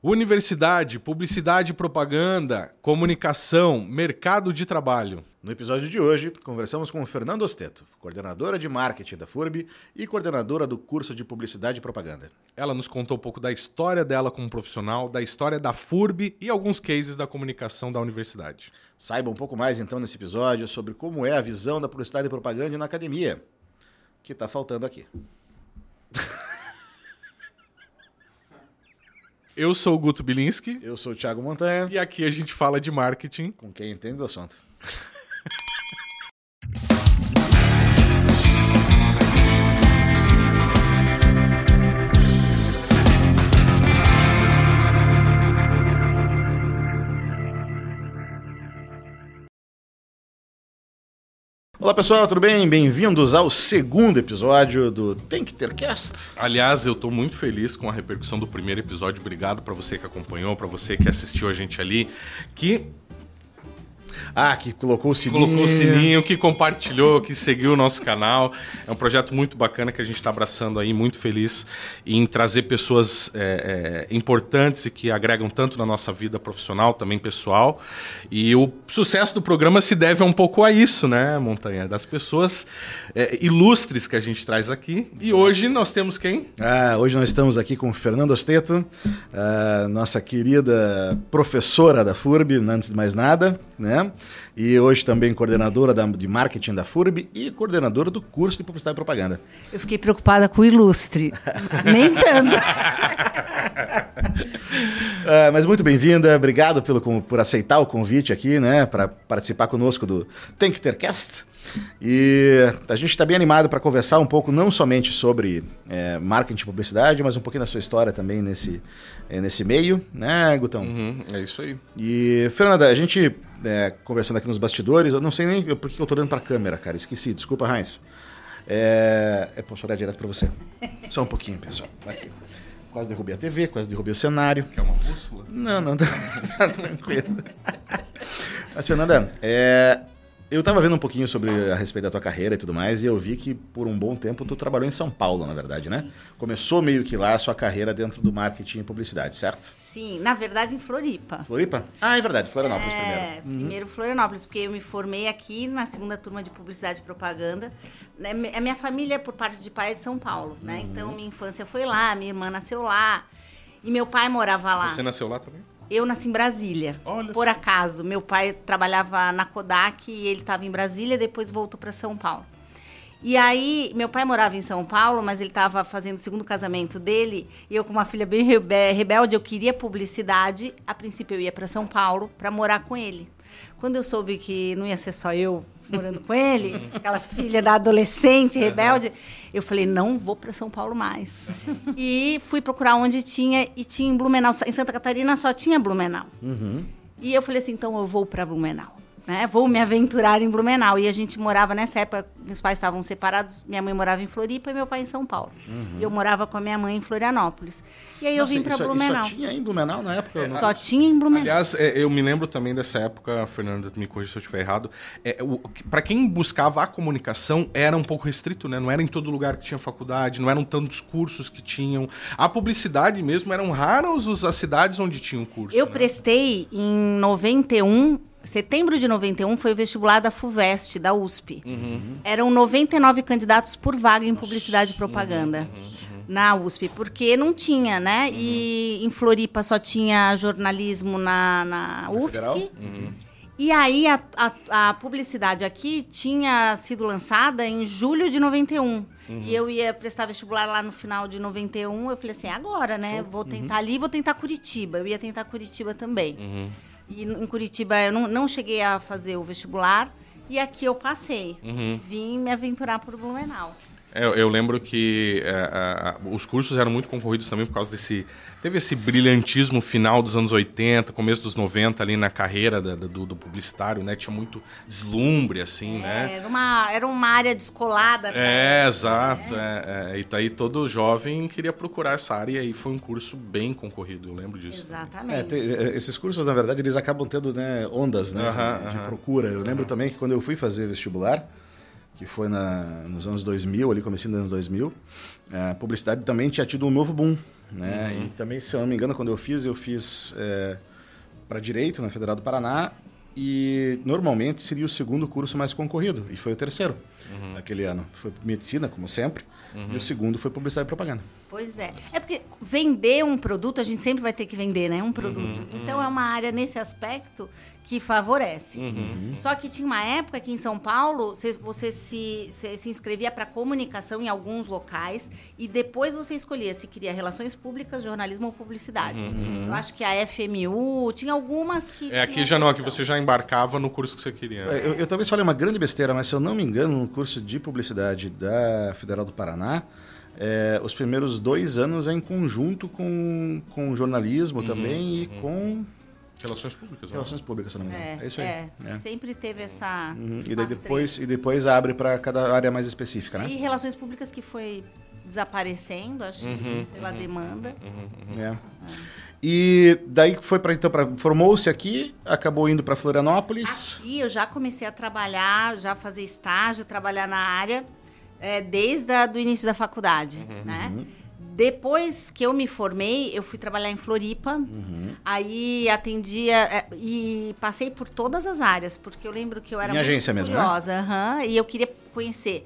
Universidade, publicidade e propaganda, comunicação, mercado de trabalho. No episódio de hoje, conversamos com Fernando Osteto, coordenadora de marketing da FURB e coordenadora do curso de publicidade e propaganda. Ela nos contou um pouco da história dela como profissional, da história da FURB e alguns cases da comunicação da universidade. Saiba um pouco mais então nesse episódio sobre como é a visão da publicidade e propaganda na academia, que está faltando aqui. Eu sou o Guto Bilinski. Eu sou o Thiago Montanha. E aqui a gente fala de marketing. Com quem entende do assunto. Olá pessoal, tudo bem? Bem-vindos ao segundo episódio do Tem que Ter Cast. Aliás, eu estou muito feliz com a repercussão do primeiro episódio. Obrigado para você que acompanhou, para você que assistiu a gente ali, que ah, que colocou o sininho. Colocou o sininho, que compartilhou, que seguiu o nosso canal. É um projeto muito bacana que a gente está abraçando aí, muito feliz em trazer pessoas é, é, importantes e que agregam tanto na nossa vida profissional, também pessoal. E o sucesso do programa se deve um pouco a isso, né, Montanha? Das pessoas é, ilustres que a gente traz aqui. E hoje nós temos quem? Ah, hoje nós estamos aqui com Fernando Osteto, nossa querida professora da FURB, antes de mais nada, né? E hoje também coordenadora da, de marketing da FURB e coordenadora do curso de publicidade e propaganda. Eu fiquei preocupada com o ilustre. Nem tanto. uh, mas muito bem-vinda, obrigado pelo, por aceitar o convite aqui, né, para participar conosco do Tem que Ter Cast. E a gente está bem animado para conversar um pouco, não somente sobre é, marketing e publicidade, mas um pouquinho da sua história também nesse, é, nesse meio, né, Gutão? Uhum, é isso aí. E, Fernanda, a gente é, conversando aqui nos bastidores, eu não sei nem por que eu tô olhando para a câmera, cara, esqueci, desculpa, Heinz. É, eu posso olhar direto para você. Só um pouquinho, pessoal. Aqui. Quase derrubei a TV, quase derrubei o cenário. Quer uma bússola? Não, não, tá, tá tranquilo. Mas, Fernanda, é, eu tava vendo um pouquinho sobre a respeito da tua carreira e tudo mais, e eu vi que por um bom tempo tu trabalhou em São Paulo, na verdade, né? Começou meio que lá a sua carreira dentro do marketing e publicidade, certo? Sim, na verdade em Floripa. Floripa? Ah, é verdade, Florianópolis é, primeiro. É, uhum. primeiro Florianópolis, porque eu me formei aqui na segunda turma de publicidade e propaganda. Né, a minha família, por parte de pai, é de São Paulo, né? Uhum. Então minha infância foi lá, minha irmã nasceu lá, e meu pai morava lá. Você nasceu lá também? Eu nasci em Brasília. Olha por acaso. Meu pai trabalhava na Kodak e ele estava em Brasília, depois voltou para São Paulo. E aí, meu pai morava em São Paulo, mas ele estava fazendo o segundo casamento dele. E eu, com uma filha bem rebelde, eu queria publicidade. A princípio, eu ia para São Paulo para morar com ele. Quando eu soube que não ia ser só eu morando com ele, aquela filha da adolescente rebelde, eu falei, não vou para São Paulo mais. E fui procurar onde tinha, e tinha em Blumenau. Em Santa Catarina só tinha Blumenau. Uhum. E eu falei assim, então eu vou para Blumenau né? Vou me aventurar em Blumenau. E a gente morava nessa época, meus pais estavam separados, minha mãe morava em Floripa e meu pai em São Paulo. Uhum. E eu morava com a minha mãe em Florianópolis. E aí Nossa, eu vim para Blumenau. Só tinha em Blumenau na época? É, só tinha em Blumenau. Aliás, é, eu me lembro também dessa época, Fernanda, me corrija se eu estiver errado. É, para quem buscava a comunicação, era um pouco restrito, né? Não era em todo lugar que tinha faculdade, não eram tantos cursos que tinham. A publicidade mesmo eram raras as cidades onde tinham curso. Eu né? prestei em 91 setembro de 91 foi o vestibular da FUVEST, da USP. Uhum. Eram 99 candidatos por vaga em publicidade e propaganda. Uhum, uhum, na USP, porque não tinha, né? E em Floripa só tinha jornalismo na, na UFSC. E aí a, a, a, publicidade aqui tinha sido lançada em julho de 91. Uhum. E eu ia prestar vestibular lá no final de 91. Eu falei assim, agora, né? Show. Vou tentar uhum. ali, vou tentar Curitiba. Eu ia tentar Curitiba também. Uhum. E em Curitiba eu não, não cheguei a fazer o vestibular. E aqui eu passei. Uhum. Vim me aventurar por Blumenau. É, eu lembro que é, os cursos eram muito concorridos também por causa desse. Teve esse brilhantismo final dos anos 80, começo dos 90 ali na carreira da, do, do, publicitário, né? Tinha muito deslumbre, assim, é, né? Era uma, era uma área descolada. É, né? exato. É. É, e daí todo jovem queria procurar essa área e aí foi um curso bem concorrido, eu lembro disso. Exatamente. Tem, esses cursos, na verdade, eles acabam tendo né, ondas né, uh -huh, de, de uh -huh. procura. Eu lembro uh -huh. também que quando eu fui fazer vestibular, que foi na, nos anos 2000, ali começando nos anos 2000, a publicidade também tinha tido um novo boom. Né? E também, se eu não me engano, quando eu fiz, eu fiz é, para Direito na Federal do Paraná e normalmente seria o segundo curso mais concorrido, e foi o terceiro naquele ano. Foi Medicina, como sempre, e o segundo foi Publicidade e Propaganda. Pois é. É porque vender um produto, a gente sempre vai ter que vender, né? Um produto. Então é uma área nesse aspecto que favorece. Só que tinha uma época que em São Paulo você, você se, você se inscrevia para comunicação em alguns locais e depois você escolhia se queria relações públicas, jornalismo ou publicidade. Eu acho que a FMU tinha algumas que. É, aqui já não, aqui opção. você já embarcava no curso que você queria. É, Eu, eu talvez falei uma grande besteira, mas se eu não me engano, no curso de publicidade da Federal do Paraná, é, os primeiros dois anos é em conjunto com, com jornalismo também e com Relações públicas. né? relações públicas, se não me engano. É, É, isso aí. é. É. Sempre teve essa. Uhum. E, depois, três. e depois abre para cada área mais específica, né? E relações públicas que foi desaparecendo, acho, Uhum, pela demanda. É. E daí foi para então formou-se aqui, acabou indo para Florianópolis. Aqui eu já comecei a trabalhar, já fazer estágio, trabalhar na área, é, desde o início da faculdade, né? Depois que eu me formei, eu fui trabalhar em Floripa. Aí atendia é, e passei por todas as áreas, porque eu lembro que eu era Em muito agência mesmo, né? curiosa, aham, e eu queria conhecer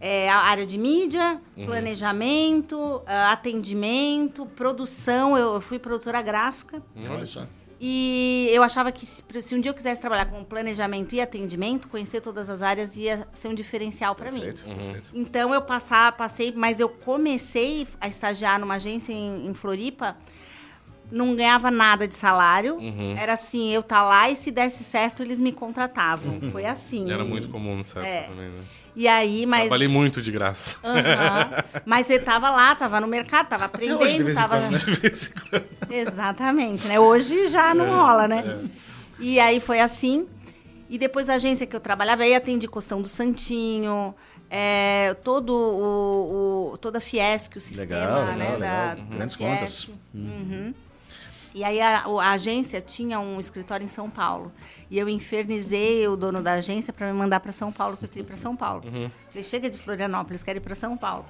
é, a área de mídia, planejamento, ah, atendimento, produção. Eu, eu fui produtora gráfica. Olha só. E eu achava que se, se um dia eu quisesse trabalhar com planejamento e atendimento, conhecer todas as áreas ia ser um diferencial para mim. Perfeito, perfeito. Então eu passar, passei, mas eu comecei a estagiar numa agência em, em Floripa, não ganhava nada de salário. Era assim, eu tá lá e se desse certo eles me contratavam. Foi assim. Era muito comum nessa época É. também, né? E aí, mas Trabalhei muito de graça. Aham. Mas você tava lá, tava no mercado, tava hoje, de aprendendo, vez tava. quando? De vez em quando. Exatamente, né? Hoje já não rola, né? E aí foi assim. E depois a agência que eu trabalhava, aí atendi Costão do Santinho, é, todo o, o- toda a Fiesc, o sistema, Legal, né? legal, da, legal. da Grandes Fiesc. contas. Uhum. E aí a, a agência tinha um escritório em São Paulo. E eu infernizei o dono da agência para me mandar para São Paulo, porque eu queria ir para São Paulo. Falei, chega de Florianópolis, quero ir para São Paulo.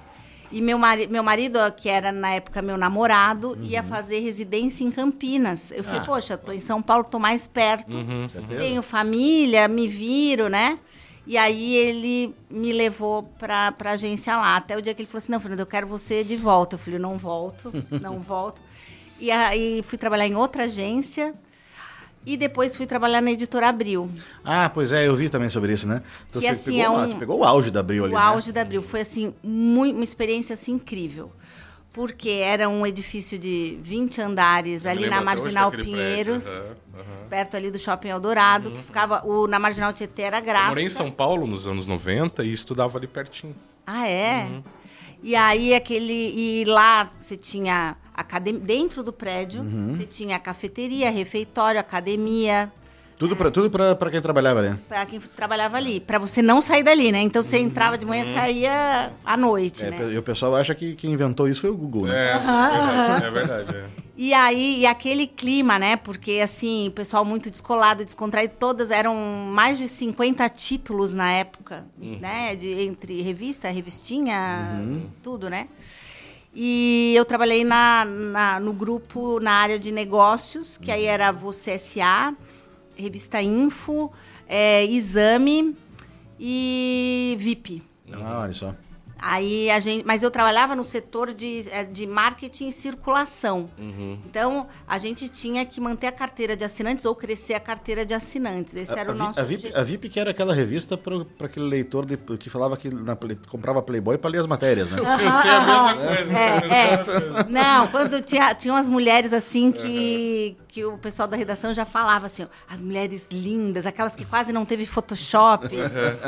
E meu, mari meu marido, que era na época meu namorado, ia fazer residência em Campinas. Eu falei, Ah. poxa, tô em São Paulo, tô mais perto. Certeza. Tenho família, me viro, né? E aí ele me levou pra, pra agência lá. Até o dia que ele falou assim, não, Fernanda, eu quero você de volta. Eu falei, não volto, não volto. E aí fui trabalhar em outra agência. E depois fui trabalhar na editora Abril. Ah, pois é, eu vi também sobre isso, né? Tu, Que, assim, pegou, é um- tu pegou o auge da Abril ali, o né? auge da Abril. Foi, assim, mui- uma experiência, assim, incrível. Porque era um edifício de 20 andares ali Eu na até hoje Marginal Pinheiros. prédio, aham, aham. Perto ali do Shopping Eldorado, que ficava... O, na Marginal Tietê era Eu gráfica. morei em São Paulo nos anos 90 e estudava ali pertinho. Ah, é? Uhum. E aí aquele. E lá você tinha Dentro do prédio, Uhum. você tinha cafeteria, refeitório, academia. Tudo pra, tudo pra, pra quem trabalhava ali. Pra quem trabalhava ali. Pra você não sair dali, né? Então você entrava de manhã e saía à noite, Uhum. É, né? E o pessoal acha que quem inventou isso foi o Google, né? É, verdade, é verdade. é. E aí, e aquele clima, né? Porque, assim, o pessoal muito descolado, descontraído, todas eram mais de 50 títulos na época, né? De, entre revista, revistinha, tudo, né? E eu trabalhei na, na- no grupo na área de negócios, que aí era Você S.A., Revista Info, é, Exame e VIP. Ah, olha só. Aí a gente, mas eu trabalhava no setor de, eh, de marketing e circulação. Então a gente tinha que manter a carteira de assinantes ou crescer a carteira de assinantes. Esse A, era o nosso a VIP, a VIP que era aquela revista para aquele leitor de- que falava que na comprava Playboy para ler as matérias, né? Pensei a mesma coisa. É, é. Não, quando tinha, tinha umas mulheres assim que, que o pessoal da redação já falava assim, as mulheres lindas, aquelas que quase não teve Photoshop,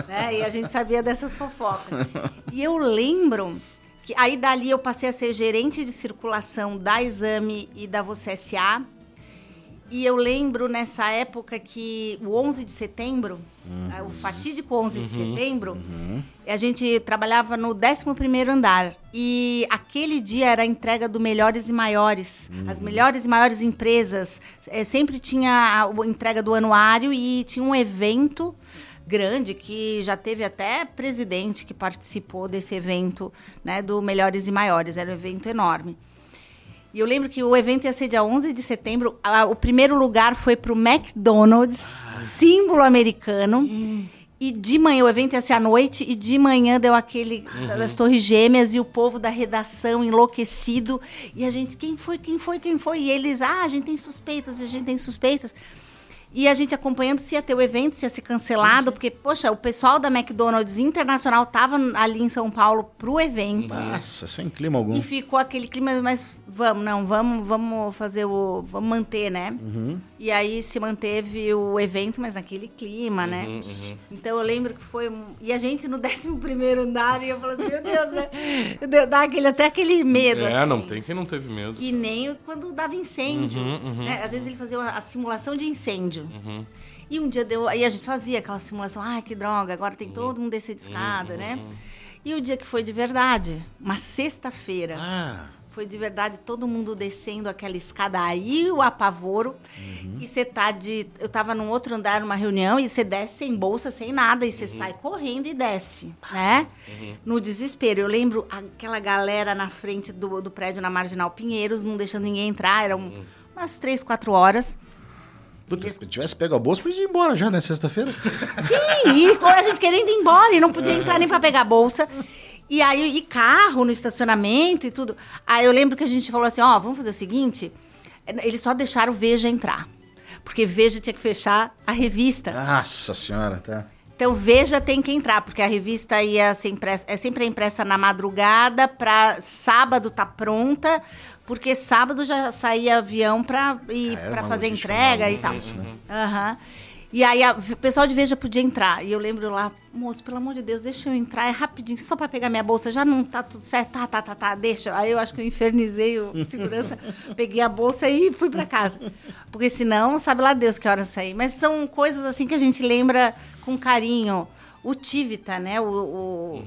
né? E a gente sabia dessas fofocas. E eu lembro que aí dali eu passei a ser gerente de circulação da Exame e da Você S.A. E eu lembro nessa época que o 11 de setembro, eh, o fatídico 11 de setembro, a gente trabalhava no 11º andar. E aquele dia era a entrega do Melhores e Maiores. As melhores e maiores empresas. eh, sempre tinha a, a entrega do anuário e tinha um evento grande que já teve até presidente que participou desse evento, né, do Melhores e Maiores. Era um evento enorme. E eu lembro que o evento ia ser dia 11 de setembro. A- o primeiro lugar foi pro McDonald's, símbolo americano. E de manhã, o evento ia ser à noite, e de manhã deu aquele das Torres Gêmeas e o povo da redação enlouquecido. E a gente, quem foi, quem foi, quem foi? E eles, ah, a gente tem suspeitas, a gente tem suspeitas. E a gente acompanhando se ia ter o evento, se ia ser cancelado, porque, poxa, o pessoal da McDonald's Internacional tava ali em São Paulo pro evento. Nossa, sem clima algum. E ficou aquele clima, mas vamos, não, vamos, vamos fazer o. Vamos manter, né? E aí se manteve o evento, mas naquele clima, né? Então eu lembro que foi. um- E a gente no 11 andar, e eu falando, meu Deus, né? Dá aquele, até aquele medo. É, assim. não tem quem não teve medo. Que nem quando dava incêndio. Uhum, né? Às vezes eles faziam a simulação de incêndio. E um dia deu. Aí a gente fazia aquela simulação, ai, que droga, agora Uhum. tem todo mundo descer de escada, né? E o dia que foi de verdade, uma sexta-feira. Ah, Foi de verdade todo mundo descendo aquela escada aí, o apavoro. E você tá de. Eu tava num outro andar numa reunião e você desce sem bolsa, sem nada, e você sai correndo e desce, né? No desespero. Eu lembro aquela galera na frente do, do prédio na Marginal Pinheiros, não deixando ninguém entrar, eram umas três, quatro horas. Puta, se tivesse pego a bolsa, podia ir embora já, né? Sexta-feira. Sim, e com a gente querendo ir embora e não podia entrar nem pra pegar a bolsa. E aí, e carro no estacionamento e tudo. Aí eu lembro que a gente falou assim: ó, vamos fazer o seguinte: eles só deixaram o Veja entrar. Porque Veja tinha que fechar a revista. Nossa senhora, tá. Então Veja tem que entrar, porque a revista ia ser impressa, é sempre impressa na madrugada, pra sábado tá pronta, porque sábado já saía avião pra ir era para fazer entrega e tal. isso, né? Aham. E aí a- o pessoal de Veja podia entrar. E eu lembro lá, moço, pelo amor de Deus, deixa eu entrar, é rapidinho, só pra pegar minha bolsa, já não tá tudo certo, tá, tá, tá, tá, deixa. Aí eu acho que eu infernizei o segurança, peguei a bolsa e fui pra casa. Porque senão, sabe lá Deus que hora sair. Mas são coisas assim que a gente lembra com carinho. O Tivita, né? O, o-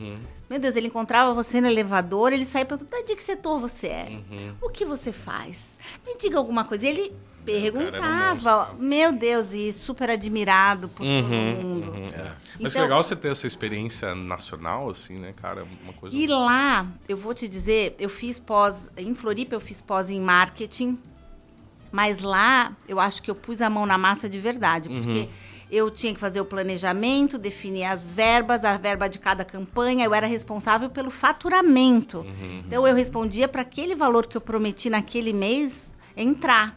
Meu Deus, ele encontrava você no elevador, ele saía perguntando, "Da de que setor você é? O que você faz? Me diga alguma coisa. Ele perguntava, meu Deus, e super admirado por todo mundo. Mas Então- legal você ter essa experiência nacional, assim, né, cara? Uma coisa. E lá, eu vou te dizer, eu fiz pós, em Floripa eu fiz pós em marketing, mas lá eu acho que eu pus a mão na massa de verdade, porque eu tinha que fazer o planejamento, definir as verbas, a verba de cada campanha, eu era responsável pelo faturamento. Então eu respondia para aquele valor que eu prometi naquele mês entrar.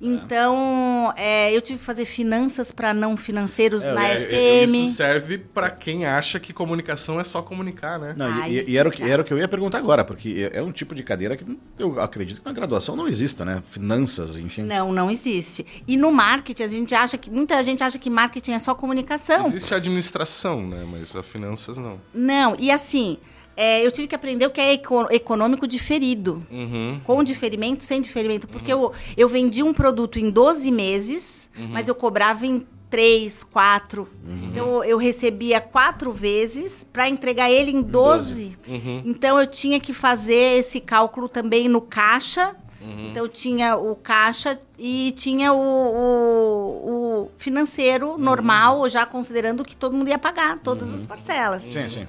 Então, é, eu tive que fazer finanças para não financeiros na É, SPM. Isso serve pra quem acha que comunicação é só comunicar, né? Não, e- Ai, e, e era, o que, era o que eu ia perguntar agora, porque é é um tipo de cadeira que eu acredito que na graduação não exista, né? Finanças, enfim. Não, não existe. E no marketing, a gente acha que. Muita gente acha que marketing é só comunicação. Existe a administração, né? Mas as finanças não. Não, e assim, é, eu tive que aprender o que é eco- econômico diferido. Uhum. Com diferimento, sem diferimento. Porque eu, eu vendi um produto em 12 meses, Uhum. mas eu cobrava em 3, 4. Uhum. Então eu recebia quatro vezes para entregar ele em 12. Uhum. Então eu tinha que fazer esse cálculo também no caixa. Uhum. Então tinha o caixa e tinha o, o- o financeiro Uhum. normal, já considerando que todo mundo ia pagar todas as parcelas. Sim, sim.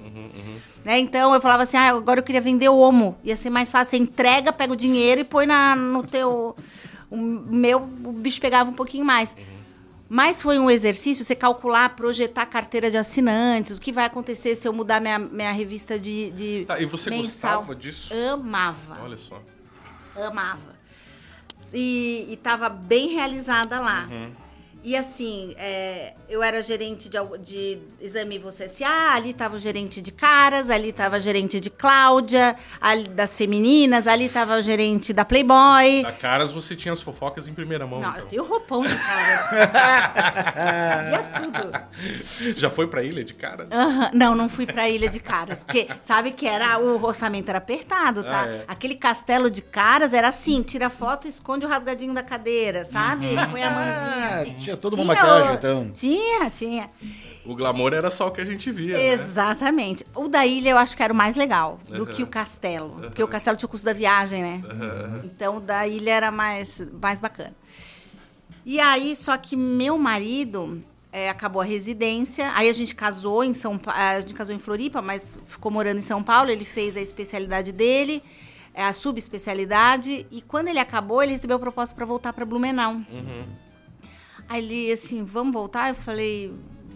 Né? Então eu falava assim, ah, agora eu queria vender Omo. Ia ser mais fácil. Você entrega, pega o dinheiro e põe na, no teu. O meu, o bicho pegava um pouquinho mais. Mas foi um exercício você calcular, projetar a carteira de assinantes, o que vai acontecer se eu mudar minha, minha revista de, de Tá, e você mensal. gostava disso? Amava Olha só. Amava. E, e tava bem realizada lá. Uhum. E assim, é, eu era gerente de, de exame você SA, ali tava o gerente de caras, ali tava o gerente de Cláudia, ali das femininas, ali tava o gerente da Playboy. Da Caras você tinha as fofocas em primeira mão. Não, eu então. tenho roupão de caras. Ia tudo. Já foi pra ilha de Caras? Aham, Não, não fui pra Ilha de Caras. Porque sabe que era o orçamento era apertado, tá? Ah, é. Aquele castelo de caras era assim: tira foto, esconde o rasgadinho da cadeira, sabe? Põe a mãozinha Ah, assim. Tinha toda uma Tinha maquiagem, o- então. Tinha, tinha. O glamour era só o que a gente via, né? Exatamente. O da ilha eu acho que era o mais legal do que o castelo. Porque o castelo tinha o custo da viagem, né? Então o da ilha era mais, mais bacana. E aí, só que meu marido é, acabou a residência. Aí a gente casou em São Pa- A gente casou em Floripa, mas ficou morando em São Paulo. Ele fez a especialidade dele. é a subespecialidade. E quando ele acabou, ele recebeu a proposta para voltar para Blumenau. Uhum. Aí ele assim, vamos voltar? Eu falei,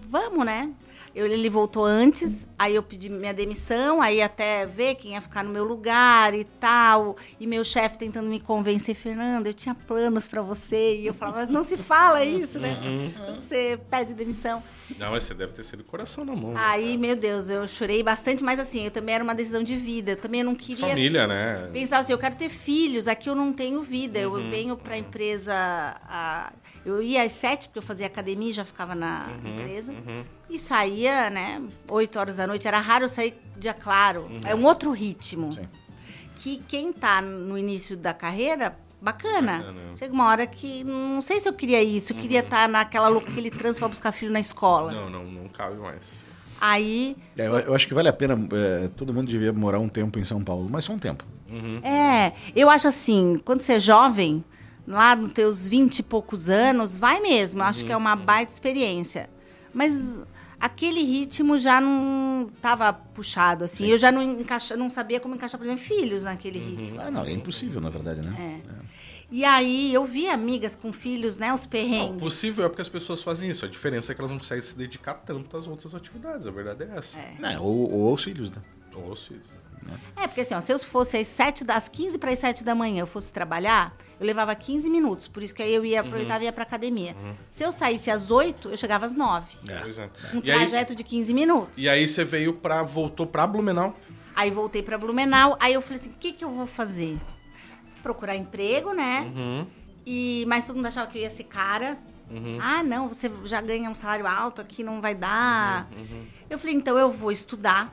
vamos, né? Eu, ele voltou antes, aí eu pedi minha demissão, aí até ver quem ia ficar no meu lugar e tal. E meu chefe tentando me convencer, Fernanda, eu tinha planos para você. E eu falava, não se fala isso, né? Você pede demissão. Não, mas você deve ter sido coração na mão. né, Aí, meu Deus, eu chorei bastante, mas assim, eu também era uma decisão de vida. Eu também não queria Família, né? pensava assim, eu quero ter filhos, aqui eu não tenho vida. Uhum. Eu venho para a empresa. a- eu ia às sete, porque eu fazia academia, já ficava na Uhum, empresa. E saía, né, oito horas da noite. Era raro eu sair dia claro. Uhum. É um outro ritmo. Sim. Que quem tá no início da carreira, bacana. Bacana. Chega uma hora que não sei se eu queria isso. Eu queria estar naquela louca, aquele trânsito para buscar filho na escola. Uhum. Não, não, não cabe mais. Aí É, eu, eu acho que vale a pena. é, todo mundo devia morar um tempo em São Paulo, mas só um tempo. É, eu acho assim, quando você é jovem, lá nos teus 20 e poucos anos, vai mesmo. Eu acho que é uma baita experiência. Mas aquele ritmo já não estava puxado, assim. Eu já não, encaixa, não sabia como encaixar, por exemplo, filhos naquele ritmo. Ah, não, é impossível, na verdade, né? É. E aí eu vi amigas com filhos, né, os Não, perrengues. possível é porque as pessoas fazem isso. A diferença é que elas não conseguem se dedicar tanto às outras atividades. A verdade é essa. É, ou, ou aos filhos, né? Ou se- É, porque assim, ó, se eu fosse às 7 das 15 para as 7 da manhã, eu fosse trabalhar, eu levava 15 minutos, por isso que aí eu ia aproveitava e ia pra academia. Se eu saísse às 8, eu chegava às 9. Pois é. Um E aí, trajeto de 15 minutos. e aí você veio pra. voltou pra Blumenau. Aí voltei pra Blumenau, aí eu falei assim, o que que eu vou fazer? Procurar emprego, né? Uhum. E mas todo mundo achava que eu ia ser cara. Ah, não, você já ganha um salário alto aqui, não vai dar. Uhum, Eu falei, então eu vou estudar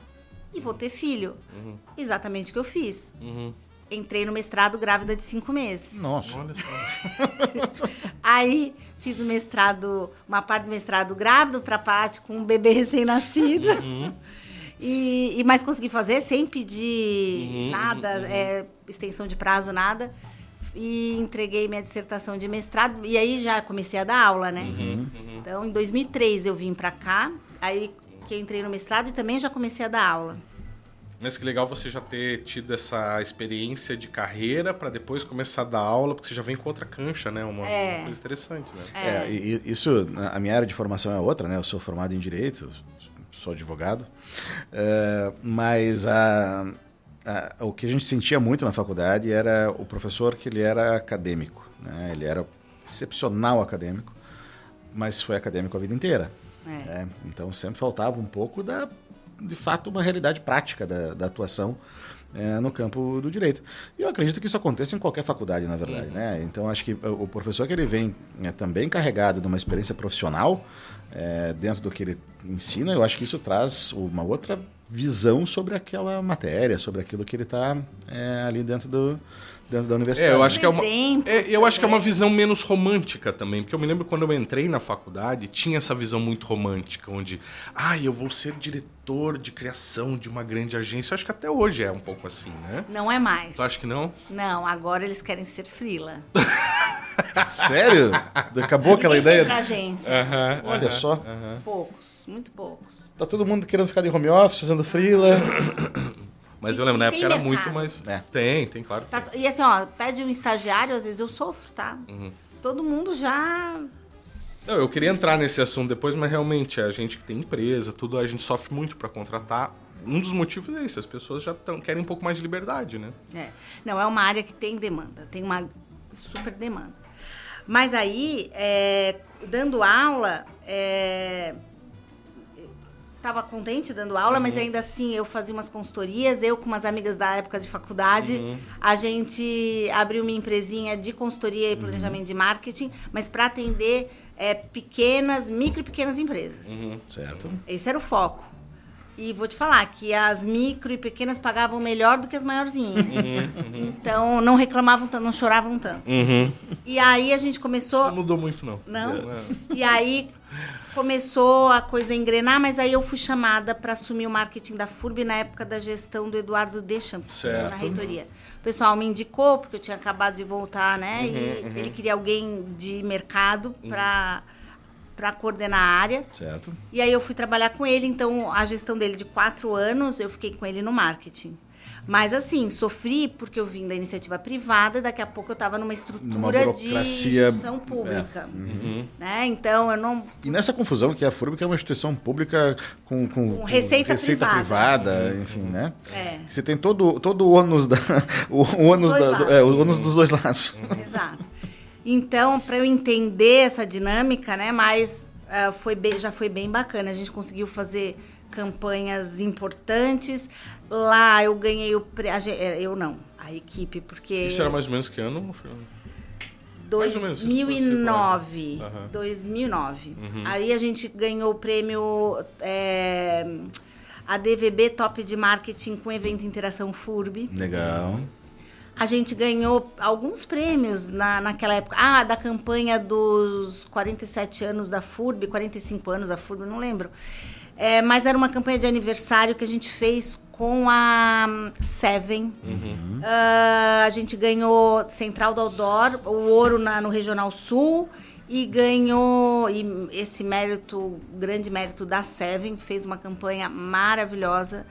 e vou ter filho. Uhum. Exatamente o que eu fiz. Entrei no mestrado grávida de cinco meses. Nossa. Olha só. Aí fiz o mestrado, uma parte do mestrado grávida, outra parte com um bebê recém-nascido. E, e mais consegui fazer sem pedir nada, é, extensão de prazo, nada. E entreguei minha dissertação de mestrado. E aí já comecei a dar aula, né? Então, em 2003 eu vim pra cá. Aí que entrei no mestrado e também já comecei a dar aula. Mas que legal você já ter tido essa experiência de carreira pra depois começar a dar aula, porque você já vem com outra cancha, né? Uma, É. uma coisa interessante, né? É, e isso, a minha área de formação é outra, né? Eu sou formado em Direito, sou advogado. É, mas a, a- o que a gente sentia muito na faculdade era o professor que ele era acadêmico, né? Ele era excepcional acadêmico, mas foi acadêmico a vida inteira. É. né? Então sempre faltava um pouco da, de fato, uma realidade prática da, da atuação é, no campo do direito. E eu acredito que isso aconteça em qualquer faculdade, na verdade, né? Então acho que o o professor que ele vem é, também carregado de uma experiência profissional é, dentro do que ele ensina, eu acho que isso traz uma outra visão sobre aquela matéria, sobre aquilo que ele está ali dentro do dentro da universidade. É, eu acho que é uma, é, eu acho que é uma visão menos romântica também, porque eu me lembro quando eu entrei na faculdade, tinha essa visão muito romântica, onde, ah, eu vou ser diretor de criação de uma grande agência. Eu acho que até hoje é um pouco assim, né? Não é mais. Tu acha que não? Não, agora eles querem ser frila. Sério? Acabou aquela ideia? pra agência. Aham, Olha aham. só. Poucos, muito poucos. Tá todo mundo querendo ficar de home office, fazendo freela. Mas eu lembro, E na época era mercado. muito mais. É. Tem, tem, claro. Tá- e assim, ó, pede um estagiário, às vezes eu sofro, tá? Uhum. Todo mundo já. Não, eu queria entrar nesse assunto depois, mas realmente, a gente que tem empresa, tudo, a gente sofre muito pra contratar. Um dos motivos é esse, as pessoas já tão, querem um pouco mais de liberdade, né? É. Não, é uma área que tem demanda, tem uma super demanda. Mas aí, é, dando aula, é, eu tava contente dando aula, mas ainda assim eu fazia umas consultorias, eu com umas amigas da época de faculdade, a gente abriu uma empresinha de consultoria e planejamento de marketing, mas para atender é, pequenas, micro e pequenas empresas. Certo. Esse era o foco. E vou te falar que as micro e pequenas pagavam melhor do que as maiorzinhas. Então não reclamavam tanto, não choravam tanto. Uhum. E aí a gente começou. Não mudou muito, não. Não? É. E aí começou a coisa a engrenar, mas aí eu fui chamada para assumir o marketing da FURB na época da gestão do Eduardo Deschamps, Certo. na reitoria. O pessoal me indicou, porque eu tinha acabado de voltar, né? e ele queria alguém de mercado para para coordenar a área. Certo. E aí eu fui trabalhar com ele, então a gestão dele de quatro anos, eu fiquei com ele no marketing. Mas assim, sofri porque eu vim da iniciativa privada, daqui a pouco eu estava numa estrutura Numa de instituição pública. Uhum. Né? Então eu não. E nessa confusão que a FURB que é uma instituição pública com, com, Com receita privada. privada, enfim, né? É. Você tem todo, todo o ônus, da, o, o ônus, dois da, do- é, o ônus dos dois lados. Exato. Então, para eu entender essa dinâmica, né, mas ah, foi bem- já foi bem bacana. A gente conseguiu fazer campanhas importantes. Lá eu ganhei o prê- a gen- eh, eu não, a equipe, porque Isso era mais ou menos que ano? Fernando? mais ou menos, se você 2009, Aham. Uhum. 2009. Aí a gente ganhou o prêmio é, ADVB Top de Marketing com evento Interação FURB. Legal. A gente ganhou alguns prêmios na, naquela época. Ah, da campanha dos 47 anos da FURB, 45 anos da FURB, não lembro. É, mas era uma campanha de aniversário que a gente fez com a Seven. Ah, a gente ganhou Central do Outdoor, o ouro na- no Regional Sul. E ganhou e esse mérito, grande mérito da Seven, fez uma campanha maravilhosa.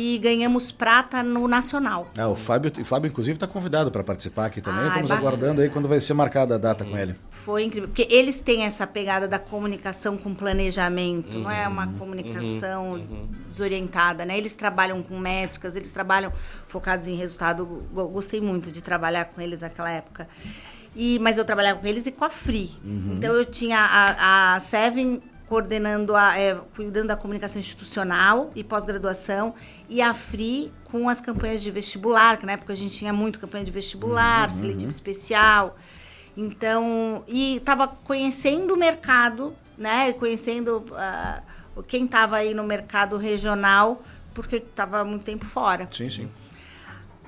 E ganhamos prata no Nacional. Ah, o Fábio, o Fábio inclusive, está convidado para participar aqui também. Ai, Estamos bacana. aguardando aí quando vai ser marcada a data com ele. Foi incrível, porque eles têm essa pegada da comunicação com planejamento, não é uma comunicação desorientada, né? Eles trabalham com métricas, eles trabalham focados em resultado. Eu Gostei muito de trabalhar com eles naquela época. E, mas eu trabalhava com eles e com a Free. Então eu tinha a, a Seven coordenando, a, é, cuidando da comunicação institucional e pós-graduação, e a Free com as campanhas de vestibular, que na época a gente tinha muito campanha de vestibular, seletivo especial. Então, e estava conhecendo o mercado, né? Conhecendo ah, quem estava aí no mercado regional, porque eu estava muito tempo fora. Sim, sim.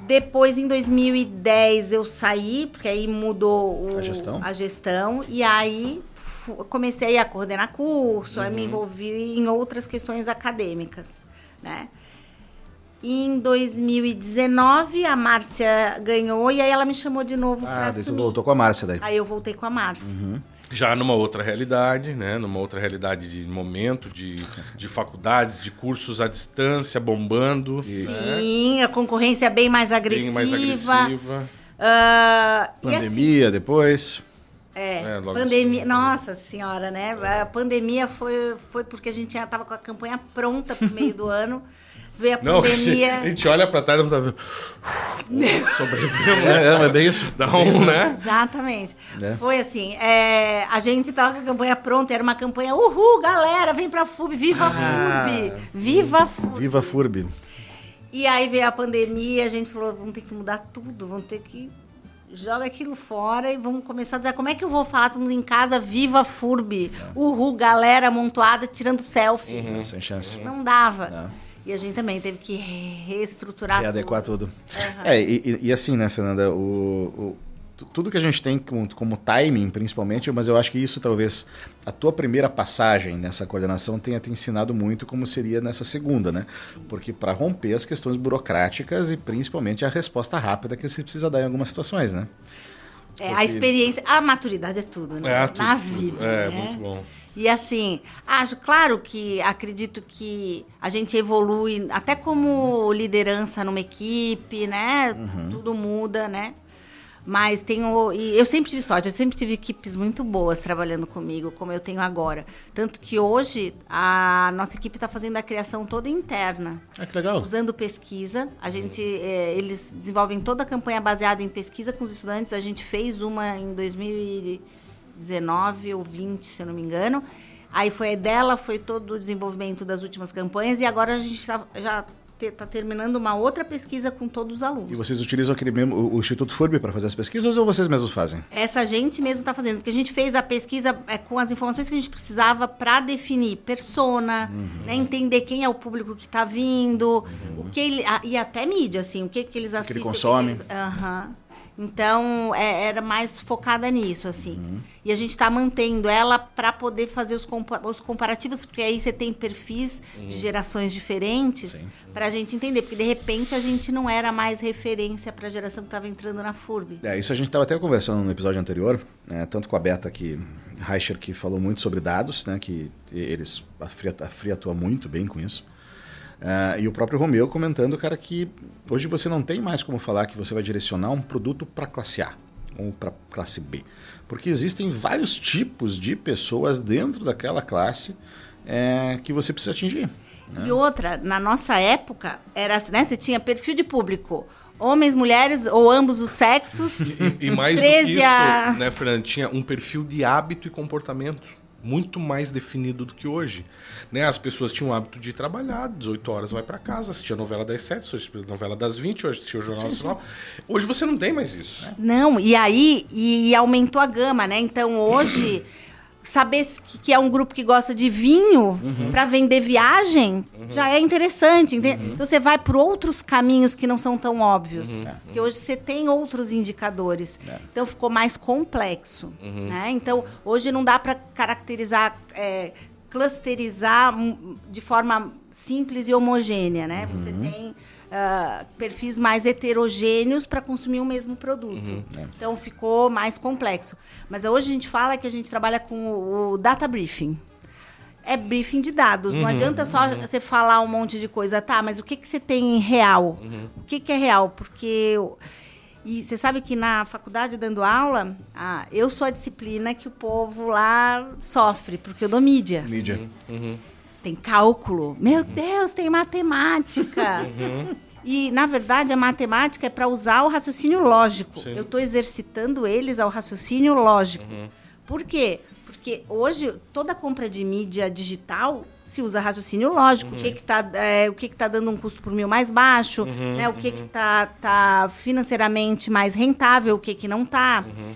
Depois, em 2010, eu saí, porque aí mudou o- A gestão? a gestão, e aí comecei a coordenar curso, aí me envolvi em outras questões acadêmicas, né? E em 2019, a Márcia ganhou, e aí ela me chamou de novo para Ah, tu assumir. voltou com a Márcia daí. Aí eu voltei com a Márcia. Já numa outra realidade, né? Numa outra realidade de momento, de, de faculdades, de cursos à distância, bombando. né? Sim, a concorrência é bem mais agressiva. Bem mais agressiva. Ah, e assim, Pandemia depois. É, É, pandemia. assim. Nossa senhora, né? A pandemia foi, foi porque a gente já tava com a campanha pronta pro meio do ano. Veio a Não, pandemia. a gente olha pra trás e tá vendo. Sobrevivemos. É, é, é bem isso. Dá um, né? Exatamente. É. Foi assim, é, a gente tava com a campanha pronta, era uma campanha, uhul, galera, vem pra FUB, viva a Ah. FUB, viva a FUB. Viva FURB. E aí veio a pandemia, a gente falou, vamos ter que mudar tudo, vamos ter que joga aquilo fora e vamos começar a dizer como é que eu vou falar todo mundo em casa, viva a FURB, uhul, galera amontoada tirando selfie. Sem chance. Não dava. Não. E a gente também teve que reestruturar Readequar tudo. É, e, e- assim, né, Fernanda, o, o- tudo que a gente tem como, como timing, principalmente, mas eu acho que isso talvez a tua primeira passagem nessa coordenação tenha te ensinado muito como seria nessa segunda, né? Porque para romper as questões burocráticas e principalmente a resposta rápida que você precisa dar em algumas situações, né? É, Porque- a experiência, a maturidade é tudo, né? É, tudo, Na tudo. vida. É, né? muito bom. E assim, acho, claro que acredito que a gente evolui até como liderança numa equipe, né? Tudo muda, né? Mas tenho. E eu sempre tive sorte, eu sempre tive equipes muito boas trabalhando comigo, como eu tenho agora. Tanto que hoje a nossa equipe está fazendo a criação toda interna Ah, que legal. usando pesquisa. A gente, eh, eles desenvolvem toda a campanha baseada em pesquisa com os estudantes. A gente fez uma em 2019 ou 20, se eu não me engano. Aí foi dela, foi todo o desenvolvimento das últimas campanhas e agora a gente tá- já está terminando uma outra pesquisa com todos os alunos. E vocês utilizam aquele mesmo, o, o Instituto FURB para fazer as pesquisas ou vocês mesmos fazem? Essa gente mesmo está fazendo, porque a gente fez a pesquisa é, com as informações que a gente precisava para definir persona, né, entender quem é o público que está vindo, o que ele, a- e até mídia, assim, o que, que eles que ele assistem. consome. que eles- Aham. Então, é, era mais focada nisso, assim. E a gente está mantendo ela para poder fazer os, compa- os comparativos, porque aí você tem perfis de gerações diferentes para a gente entender. Porque, de repente, a gente não era mais referência para a geração que estava entrando na FURB. É, isso a gente estava até conversando no episódio anterior, né, tanto com a Beta que Reicher que falou muito sobre dados, né, que eles a Free, a Free atua muito bem com isso. Uh, e o próprio Romeu comentando, cara, que hoje você não tem mais como falar que você vai direcionar um produto para classe A ou para classe B. Porque existem vários tipos de pessoas dentro daquela classe é, que você precisa atingir. Né? E outra, na nossa época, era, né, você tinha perfil de público homens, mulheres ou ambos os sexos. E, e mais 13 do que isso, a... né, Fernando, tinha um perfil de hábito e comportamento muito mais definido do que hoje. Né? As pessoas tinham o hábito de trabalhar, 18 horas vai para casa, assistia a novela das 7, assistia a novela das 20, hoje assistia o Jornal sim, Nacional. Sim. Hoje você não tem mais isso. Né? Não, e aí e, e aumentou a gama, né? Então hoje saber que é um grupo que gosta de vinho uhum. para vender viagem uhum. já é interessante. Uhum. Então você vai por outros caminhos que não são tão óbvios. Uhum. Porque hoje você tem outros indicadores. É. Então ficou mais complexo. Uhum. Né? Então hoje não dá para caracterizar, é, clusterizar de forma simples e homogênea. Né? Você uhum. tem uh, perfis mais heterogêneos para consumir o mesmo produto. Uhum, é. Então ficou mais complexo. Mas hoje a gente fala que a gente trabalha com o, data briefing é briefing de dados. Uhum, não adianta só uhum. você falar um monte de coisa, tá? Mas o que, que você tem em real? Uhum. O que, que é real? Porque. E você sabe que na faculdade, dando aula, ah, eu sou a disciplina que o povo lá sofre, porque eu dou mídia. Mídia. Uhum tem cálculo. Meu Deus, tem matemática. Uhum. E, na verdade, a matemática é para usar o raciocínio lógico. Sim. Eu estou exercitando eles ao raciocínio lógico. Uhum. Por quê? Porque hoje toda compra de mídia digital se usa raciocínio lógico. Uhum. O que está é, o que está dando um custo por mil mais baixo, uhum, né? o que uhum. está tá financeiramente mais rentável, o que, que não está. Uhum.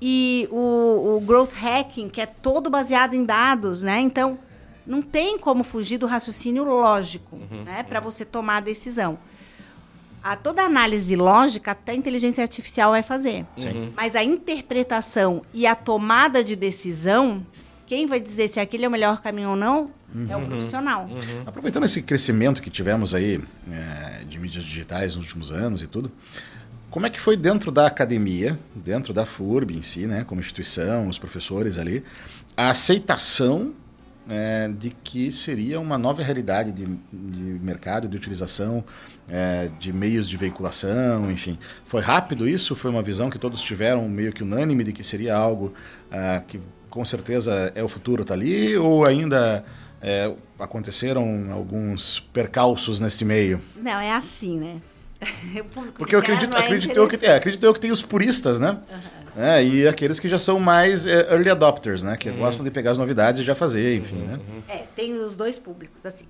E o, o growth hacking, que é todo baseado em dados, né? Então, não tem como fugir do raciocínio lógico uhum, né, para você tomar a decisão. A, toda análise lógica até a inteligência artificial vai fazer. Uhum. Mas a interpretação e a tomada de decisão, quem vai dizer se aquele é o melhor caminho ou não, uhum. é o profissional. Uhum. Aproveitando esse crescimento que tivemos aí é, de mídias digitais nos últimos anos e tudo, como é que foi dentro da academia, dentro da FURB em si, né, como instituição, os professores ali, a aceitação é, de que seria uma nova realidade de, de mercado, de utilização é, de meios de veiculação, enfim. Foi rápido isso? Foi uma visão que todos tiveram meio que unânime de que seria algo é, que com certeza é o futuro, está ali? Ou ainda é, aconteceram alguns percalços nesse meio? Não, é assim, né? Porque eu acredito, é acredito, eu que, é, acredito eu que tem os puristas, né? Uhum. É, e aqueles que já são mais é, early adopters, né? Que uhum. gostam de pegar as novidades e já fazer, enfim, uhum. né? É, tem os dois públicos, assim.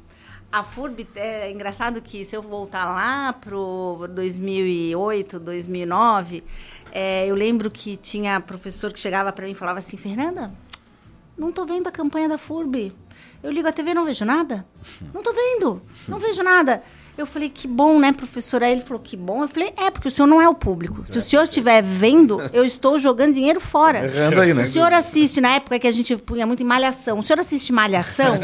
A FURB, é engraçado que se eu voltar lá pro 2008, 2009, é, eu lembro que tinha professor que chegava para mim e falava assim, Fernanda, não tô vendo a campanha da FURB. Eu ligo a TV e não vejo nada. Não tô vendo, não vejo nada. Eu falei, que bom, né, professora? Aí ele falou, que bom. Eu falei, é, porque o senhor não é o público. Se o senhor estiver vendo, eu estou jogando dinheiro fora. Errando aí, né? O senhor assiste, na época que a gente punha muito em Malhação, o senhor assiste Malhação?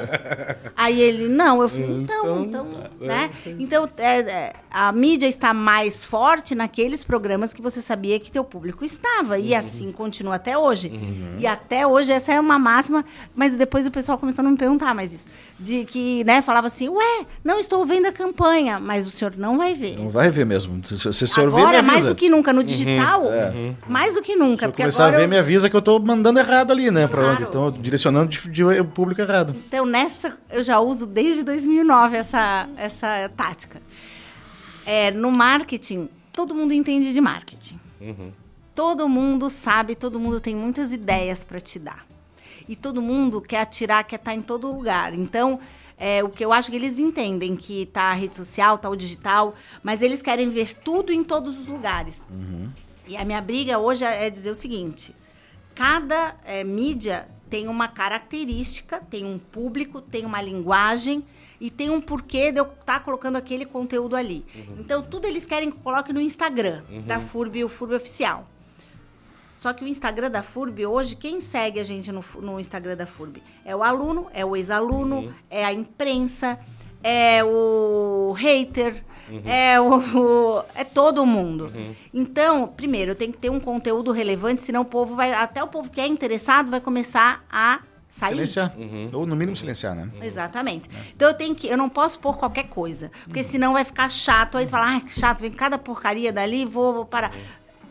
aí ele, não. Eu falei, então, então, então né? Então, é, é, a mídia está mais forte naqueles programas que você sabia que teu público estava. E uhum. assim continua até hoje. Uhum. E até hoje essa é uma máxima, mas depois o pessoal começou a não me perguntar mais isso. De que, né, falava assim, ué, não estou vendo a campanha, mas o senhor não vai ver. Não vai ver mesmo. Se, se o senhor agora, ver, mais do que nunca, no uhum. digital, uhum. mais do que nunca. Se eu começar a ver, eu... me avisa que eu estou mandando errado ali, né? Para onde? Estou direcionando de, de, público errado. Então, nessa, eu já uso desde 2009 essa, essa tática. É, no marketing, todo mundo entende de marketing. Uhum. Todo mundo sabe, todo mundo tem muitas ideias para te dar. E todo mundo quer atirar, quer estar tá em todo lugar. Então, é, o que eu acho que eles entendem que tá a rede social, tá o digital, mas eles querem ver tudo em todos os lugares. Uhum. E a minha briga hoje é dizer o seguinte: cada é, mídia tem uma característica, tem um público, tem uma linguagem e tem um porquê de eu estar tá colocando aquele conteúdo ali. Uhum. Então, tudo eles querem que eu coloque no Instagram uhum. da FURB, o FURB oficial. Só que o Instagram da FURB, hoje, quem segue a gente no, no Instagram da FURB? É o aluno, é o ex-aluno, uhum. é a imprensa, é o hater, uhum. é o, o, é todo mundo. Uhum. Então, primeiro, eu tenho que ter um conteúdo relevante, senão o povo vai, até o povo que é interessado vai começar a sair. Silenciar. Ou no mínimo silenciar, né? Exatamente. Então eu tenho que, eu não posso pôr qualquer coisa, porque senão vai ficar chato. Aí você fala, ai, que chato, vem cada porcaria dali, vou, vou parar.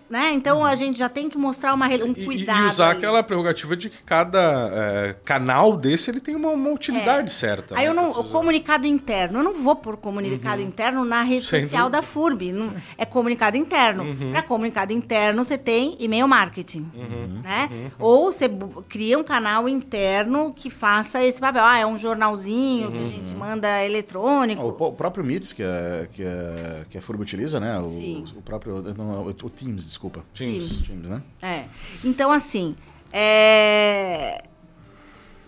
Né? Então a gente já tem que mostrar uma, um E- cuidado. E, usar ali. aquela prerrogativa de que cada é, canal desse ele tem uma, uma utilidade certa. Aí né? eu não, o comunicado interno, eu não vou pôr comunicado interno na rede Sem social dúvida. da FURB. Não, é comunicado interno. Para comunicado interno, você tem e-mail marketing. Né? Ou você cria um canal interno que faça esse papel. Ah, é um jornalzinho que a gente manda eletrônico. Ah, O, o próprio Meets, que a, que a, que a FURB utiliza, né? O, Sim. o próprio. não, o, o Teams, desculpa. Teams. Teams, né? É. Então, assim, é...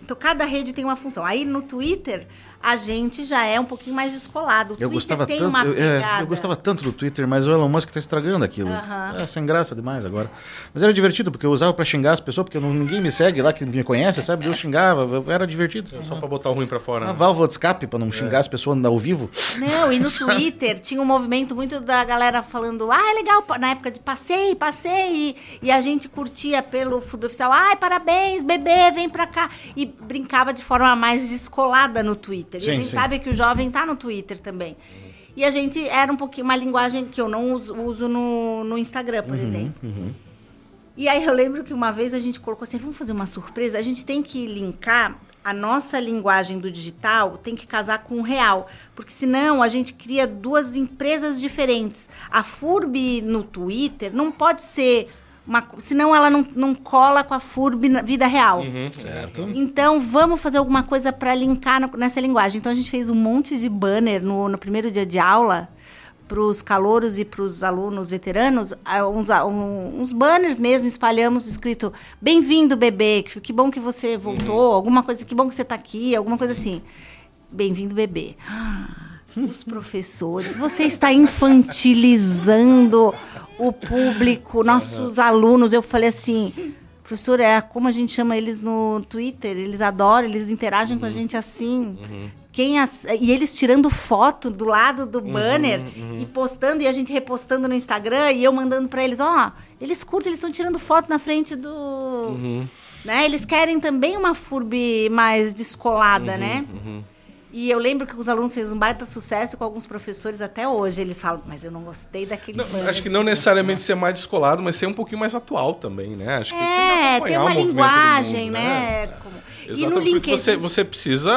Então, cada rede tem uma função. Aí, no Twitter, a gente já é um pouquinho mais descolado. O Eu Twitter gostava, tem tanto, uma eu, é, pegada. eu gostava tanto do Twitter, mas o Elon Musk tá estragando aquilo. É sem graça demais agora. Mas era divertido, porque eu usava pra xingar as pessoas, porque não- ninguém me segue lá, que me conhece, sabe? Eu xingava, era divertido. Só pra botar o ruim pra fora. Uma né? válvula de escape pra não xingar as pessoas ao vivo. Não, e no Twitter tinha um movimento muito da galera falando, ah, é legal, na época de passei, passei, e, e a gente curtia pelo FURB oficial, ai, parabéns, bebê, vem pra cá. E brincava de forma mais descolada no Twitter. E Sim, a gente sim. sabe que o jovem tá no Twitter também. E a gente era um pouquinho, uma linguagem que eu não uso, uso no, no Instagram, por exemplo. E aí eu lembro que uma vez a gente colocou assim, vamos fazer uma surpresa, a gente tem que linkar a nossa linguagem do digital tem que casar com o real, porque senão a gente cria duas empresas diferentes. A FURB no Twitter não pode ser uma, senão ela não, não cola com a FURB na vida real. Certo. Então, vamos fazer alguma coisa para linkar no- nessa linguagem. Então, a gente fez um monte de banner no, no primeiro dia de aula para os calouros e para os alunos veteranos, ah, uns, ah, um- uns banners mesmo, espalhamos escrito Bem-vindo, bebê, que, bom que você voltou, alguma coisa, que bom que você está aqui, alguma coisa assim. Bem-vindo, bebê. Ah, Os professores, você está infantilizando o público, nossos alunos. Eu falei assim, professor, é como a gente chama eles no Twitter, eles adoram, eles interagem com a gente assim. Quem as- E eles tirando foto do lado do banner e postando, e a gente repostando no Instagram, e eu mandando para eles, ó, eles curtem, eles estão tirando foto na frente do. Né? Eles querem também uma FURB mais descolada, né? E eu lembro que os alunos fez um baita sucesso com alguns professores até hoje. Eles falam, mas eu não gostei daquele Não, acho que não necessariamente ser mais descolado, mas ser um pouquinho mais atual também, né? Acho que tem É, tem o uma linguagem, mundo, né? Como- E no Exatamente, porque LinkedIn. você, você precisa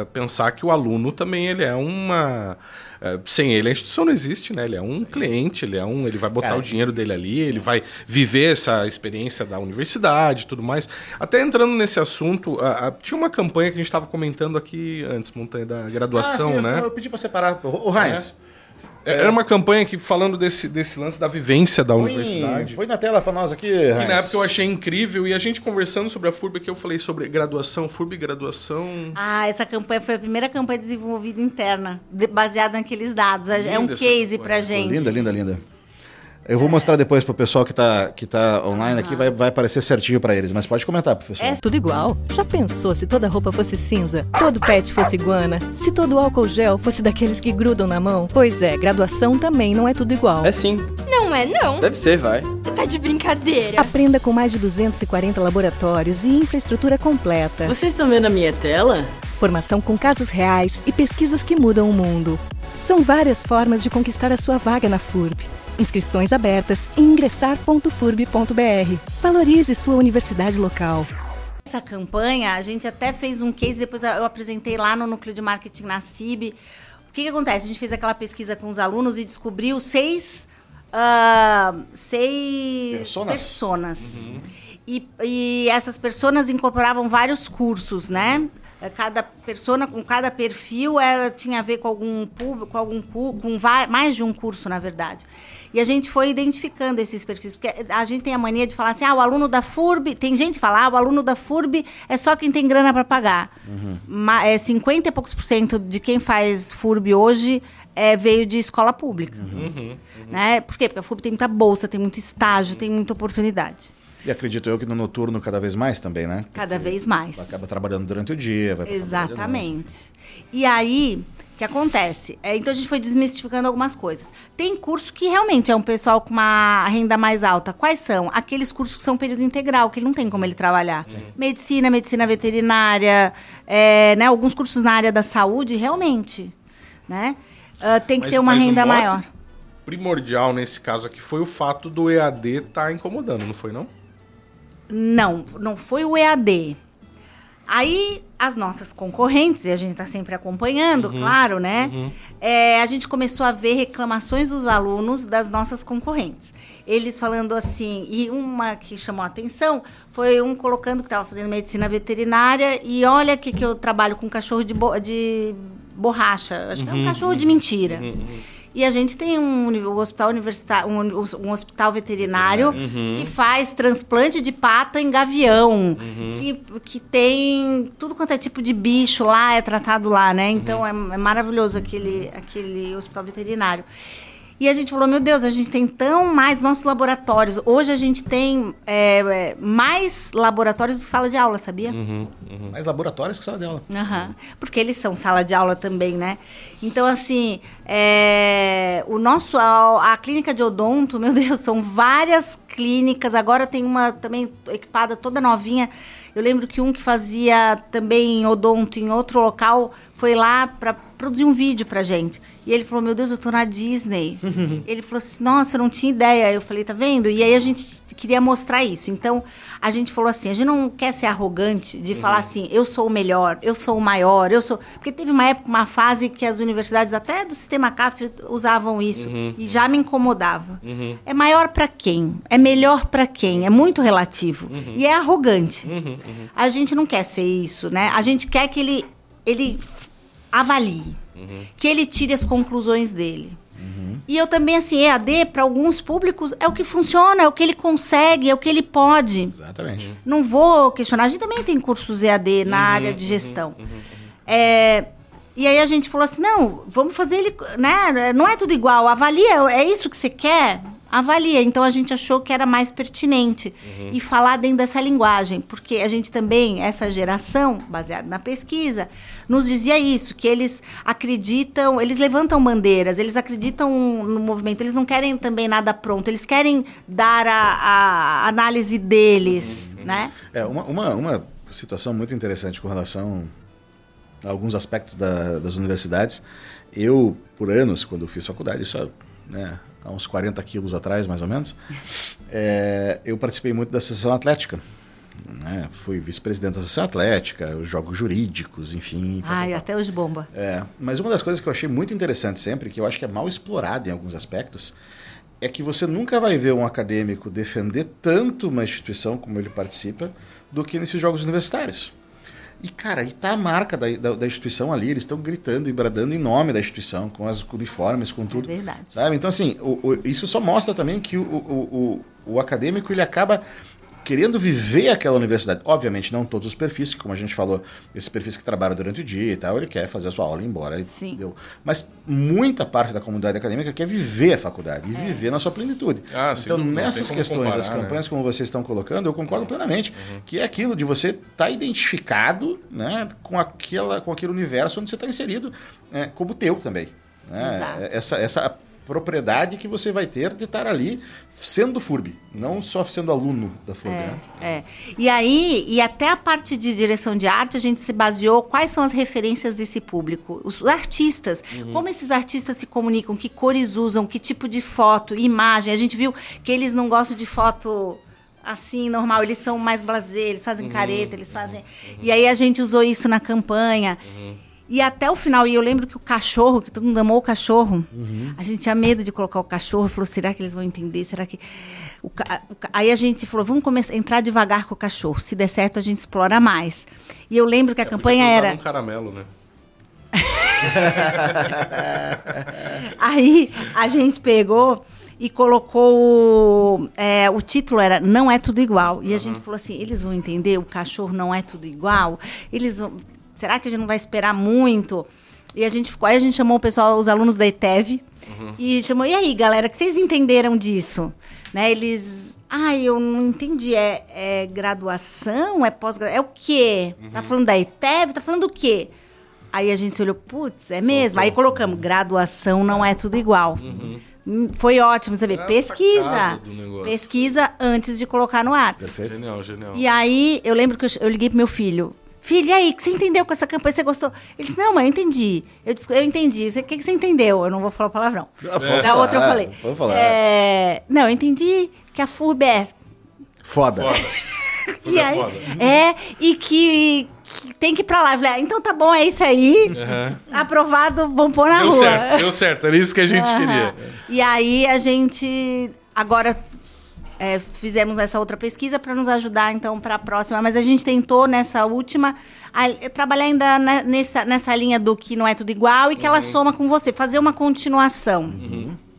é, pensar que o aluno também ele é uma. é, sem ele a instituição não existe, né? Ele é um cliente, ele é um. Ele vai botar Cara, o dinheiro dele ali, ele vai viver essa experiência da universidade e tudo mais. Até entrando nesse assunto, a- a- tinha uma campanha que a gente estava comentando aqui antes, montanha da graduação, Ah, sim, eu- né? Eu pedi pra separar. O, o Heinz, Era uma campanha que falando desse, desse lance da vivência da põe, universidade. põe na tela pra nós aqui, E na época eu achei incrível, e a gente conversando sobre a FURB aqui, eu falei sobre graduação, FURB graduação. Ah, essa campanha foi a primeira campanha desenvolvida interna, baseada naqueles dados. É- é um case pra gente. Linda, linda, linda. Eu vou mostrar depois pro pessoal que tá, que tá online aqui, vai, vai aparecer certinho pra eles. Mas pode comentar, professor. É Tudo igual. Já pensou se toda roupa fosse cinza? Todo pet fosse iguana? Se todo álcool gel fosse daqueles que grudam na mão? Pois é, graduação também não é tudo igual. É sim. Não é não. Deve ser, vai. Você tá de brincadeira. Aprenda com mais de 240 laboratórios e infraestrutura completa. Vocês estão vendo a minha tela? Formação com casos reais e pesquisas que mudam o mundo. São várias formas de conquistar a sua vaga na FURB. Inscrições abertas em ingressar.furb.br. Valorize sua universidade local. Essa campanha, a gente até fez um case, depois eu apresentei lá no núcleo de marketing na CIB. O que, que acontece? A gente fez aquela pesquisa com os alunos e descobriu seis, ah, seis Personas. personas. E, e essas personas incorporavam vários cursos, né? Eh, Cada persona com cada perfil era, tinha a ver com algum público, com algum com mais de um curso, na verdade. E a gente foi identificando esses perfis, porque a gente tem a mania de falar assim: ah, o aluno da FURB. Tem gente que fala, ah, o aluno da FURB é só quem tem grana para pagar. Ma- é 50 e poucos por cento de quem faz FURB hoje é, veio de escola pública. Né? Por quê? Porque a FURB tem muita bolsa, tem muito estágio, tem muita oportunidade. E acredito eu que no noturno cada vez mais também, né? Cada vez mais. Acaba trabalhando durante o dia, vai. Exatamente. E aí, que acontece? É, então a gente foi desmistificando algumas coisas. Tem curso que realmente é um pessoal com uma renda mais alta. Quais são? Aqueles cursos que são período integral, que não tem como ele trabalhar. Medicina, medicina veterinária, é, né, alguns cursos na área da saúde, realmente. Né? Ah, tem que Mas- ter uma renda mote maior. Primordial nesse caso aqui foi o fato do EAD estar incomodando, não foi não? Não, não foi o EAD. Aí, as nossas concorrentes, e a gente está sempre acompanhando, claro, né? É, a gente começou a ver reclamações dos alunos das nossas concorrentes. Eles falando assim, e uma que chamou a atenção foi um colocando que estava fazendo medicina veterinária e olha que, que eu trabalho com cachorro de, bo- de borracha. Acho que é um cachorro de mentira. E a gente tem um, um hospital universitário, um, um hospital veterinário que faz transplante de pata em gavião, que, que tem tudo quanto é tipo de bicho lá, é tratado lá, né? Então é, é maravilhoso aquele, aquele hospital veterinário. E a gente falou, meu Deus, a gente tem tão mais nossos laboratórios. Hoje a gente tem é, é, mais laboratórios do que sala de aula, sabia? Mais laboratórios que sala de aula. Aham. Porque eles são sala de aula também, né? Então, assim, é, o nosso, a, a clínica de odonto, meu Deus, são várias clínicas. Agora tem uma também equipada toda novinha. Eu lembro que um que fazia também odonto em outro local foi lá para produzir um vídeo pra gente. E ele falou: Meu Deus, eu tô na Disney. ele falou assim: Nossa, eu não tinha ideia. Eu falei: Tá vendo? E aí a gente queria mostrar isso. Então a gente falou assim: A gente não quer ser arrogante de falar assim: Eu sou o melhor, eu sou o maior, eu sou. Porque teve uma época, uma fase que as universidades, até do sistema CAF, usavam isso. E já me incomodava. É maior pra quem? É melhor pra quem? É muito relativo. E é arrogante. A gente não quer ser isso, né? A gente quer que ele, ele avalie, que ele tire as conclusões dele. E eu também, assim, EAD, para alguns públicos, é o que funciona, é o que ele consegue, é o que ele pode. Exatamente. Não vou questionar. A gente também tem cursos EAD na área de gestão. É, e aí a gente falou assim, não, vamos fazer ele, né? Não é tudo igual. Avalia, é isso que você quer? Avalia. Então a gente achou que era mais pertinente e falar dentro dessa linguagem, porque a gente também, essa geração, baseada na pesquisa, nos dizia isso, que eles acreditam, eles levantam bandeiras, eles acreditam no movimento, eles não querem também nada pronto, eles querem dar a, a análise deles, né? É, uma, uma, uma situação muito interessante com relação a alguns aspectos da- das universidades. Eu, por anos, quando eu fiz faculdade, isso né, há uns 40 quilos atrás, mais ou menos, é, eu participei muito da Associação Atlética. né? Fui vice-presidente da Associação Atlética, os jogos jurídicos, enfim. Ai, pá. até hoje bomba. É, mas uma das coisas que eu achei muito interessante sempre, que eu acho que é mal explorado em alguns aspectos, é que você nunca vai ver um acadêmico defender tanto uma instituição como ele participa do que nesses jogos universitários. E, cara, e tá a marca da, da, da instituição ali, eles estão gritando e bradando em nome da instituição, com as uniformes, com tudo. verdade. Sabe? Então, assim, o- o- isso só mostra também que o, o, o, o acadêmico ele acaba querendo viver aquela universidade. Obviamente, não todos os perfis, que, como a gente falou, esses perfis que trabalham durante o dia e tal, ele quer fazer a sua aula e ir embora. Sim. Entendeu? Mas muita parte da comunidade acadêmica quer viver a faculdade e viver na sua plenitude. Ah, sim, então, nessas questões, comparar, as né? campanhas como vocês estão colocando, eu concordo plenamente. Que é aquilo de você estar identificado né, com, aquela, com aquele universo onde você está inserido né, como teu também. né? Exato. Essa, essa propriedade que você vai ter de estar ali sendo FURB, não só sendo aluno da FURB. né? É. E aí, e até a parte de direção de arte, a gente se baseou quais são as referências desse público. Os artistas. Como esses artistas se comunicam, que cores usam, que tipo de foto, imagem. A gente viu que eles não gostam de foto assim, normal. Eles são mais blasé, eles fazem careta, eles fazem. E aí a gente usou isso na campanha. E até o final, e eu lembro que o cachorro, que todo mundo amou o cachorro, a gente tinha medo de colocar o cachorro, falou, será que eles vão entender? Será que. O ca- o ca- Aí a gente falou, vamos começar a entrar devagar com o cachorro. Se der certo, a gente explora mais. E eu lembro que a campanha Podia ter era. um caramelo, né? Aí a gente pegou e colocou. o- é, o título era Não é tudo igual. E a gente falou assim: eles vão entender, o cachorro não é tudo igual? Eles vão. Será que a gente não vai esperar muito? E a gente ficou. Aí a gente chamou o pessoal, os alunos da ETEV, e chamou: e aí, galera, o que vocês entenderam disso? Né, eles. Ai, eu não entendi. É, é graduação? É pós-graduação? É o quê? Tá falando da ETEV? Tá falando do quê? Aí a gente se olhou, putz, é mesmo? Aí colocamos, graduação não é tudo igual. Hum, Foi ótimo, você vê, É pesquisa. Pesquisa antes de colocar no ar. Perfeito. Genial, genial. E aí, eu lembro que eu, eu liguei pro meu filho. Filho, e aí, o que você entendeu com essa campanha? Você gostou? Ele disse, não, mãe, eu entendi. Eu disse, eu entendi. O que, que você entendeu? Eu não vou falar palavrão. Ah, Da outra eu falar, falei. Pode falar. é, não, eu entendi que a FURB é Foda. Foda. e aí, foda. é, e que, que tem que ir pra lá. Eu falei, ah, então tá bom, é isso aí. Aham. Aprovado, vamos pôr na Deu rua. certo, deu certo. Era isso que a gente Aham. queria. E aí a gente agora é, fizemos essa outra pesquisa para nos ajudar então para a próxima, mas a gente tentou nessa última a- trabalhar ainda na- nessa, nessa linha do que não é tudo igual e que Uhum. ela soma com você, fazer uma continuação,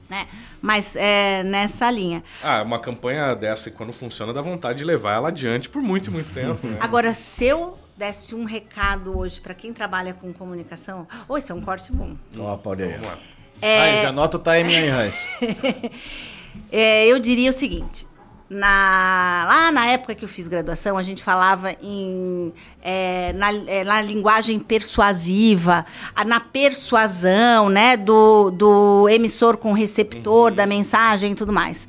né? Mas é nessa linha. Ah, uma campanha dessa, quando funciona, dá vontade de levar ela adiante por muito, muito tempo. Né? Agora, se eu desse um recado hoje para quem trabalha com comunicação, oh, isso é um corte bom. Ó, pode aí. Vamos lá. Aí, já anota o timing aí, Hans. É, eu diria o seguinte. Na, lá na época que eu fiz graduação, a gente falava em, é, na, é, na linguagem persuasiva, a- na persuasão né, do, do emissor com receptor da mensagem e tudo mais.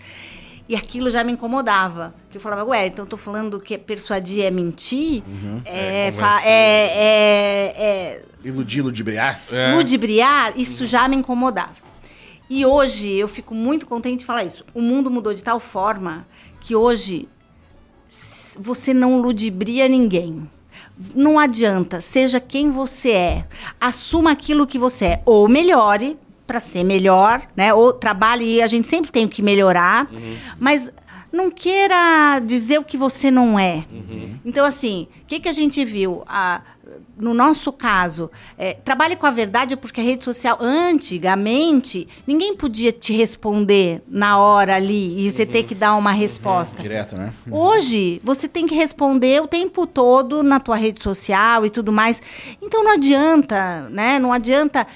E aquilo já me incomodava. Que eu falava, ué, então eu tô falando que persuadir é mentir? É, É, convencer. é, é- é Iludir, ludibriar. É. ludibriar, isso já me incomodava. E hoje eu fico muito contente de falar isso. O mundo mudou de tal forma que hoje você não ludibria ninguém. Não adianta, seja quem você é, assuma aquilo que você é, ou melhore para ser melhor, né? Ou trabalhe, e a gente sempre tem que melhorar, mas não queira dizer o que você não é. Então, assim, o que, que a gente viu? Ah, no nosso caso, é, trabalhe com a verdade porque a rede social, antigamente, ninguém podia te responder na hora ali e você ter que dar uma resposta. Direto, né? Hoje, você tem que responder o tempo todo na tua rede social e tudo mais. Então não adianta, né? Não adianta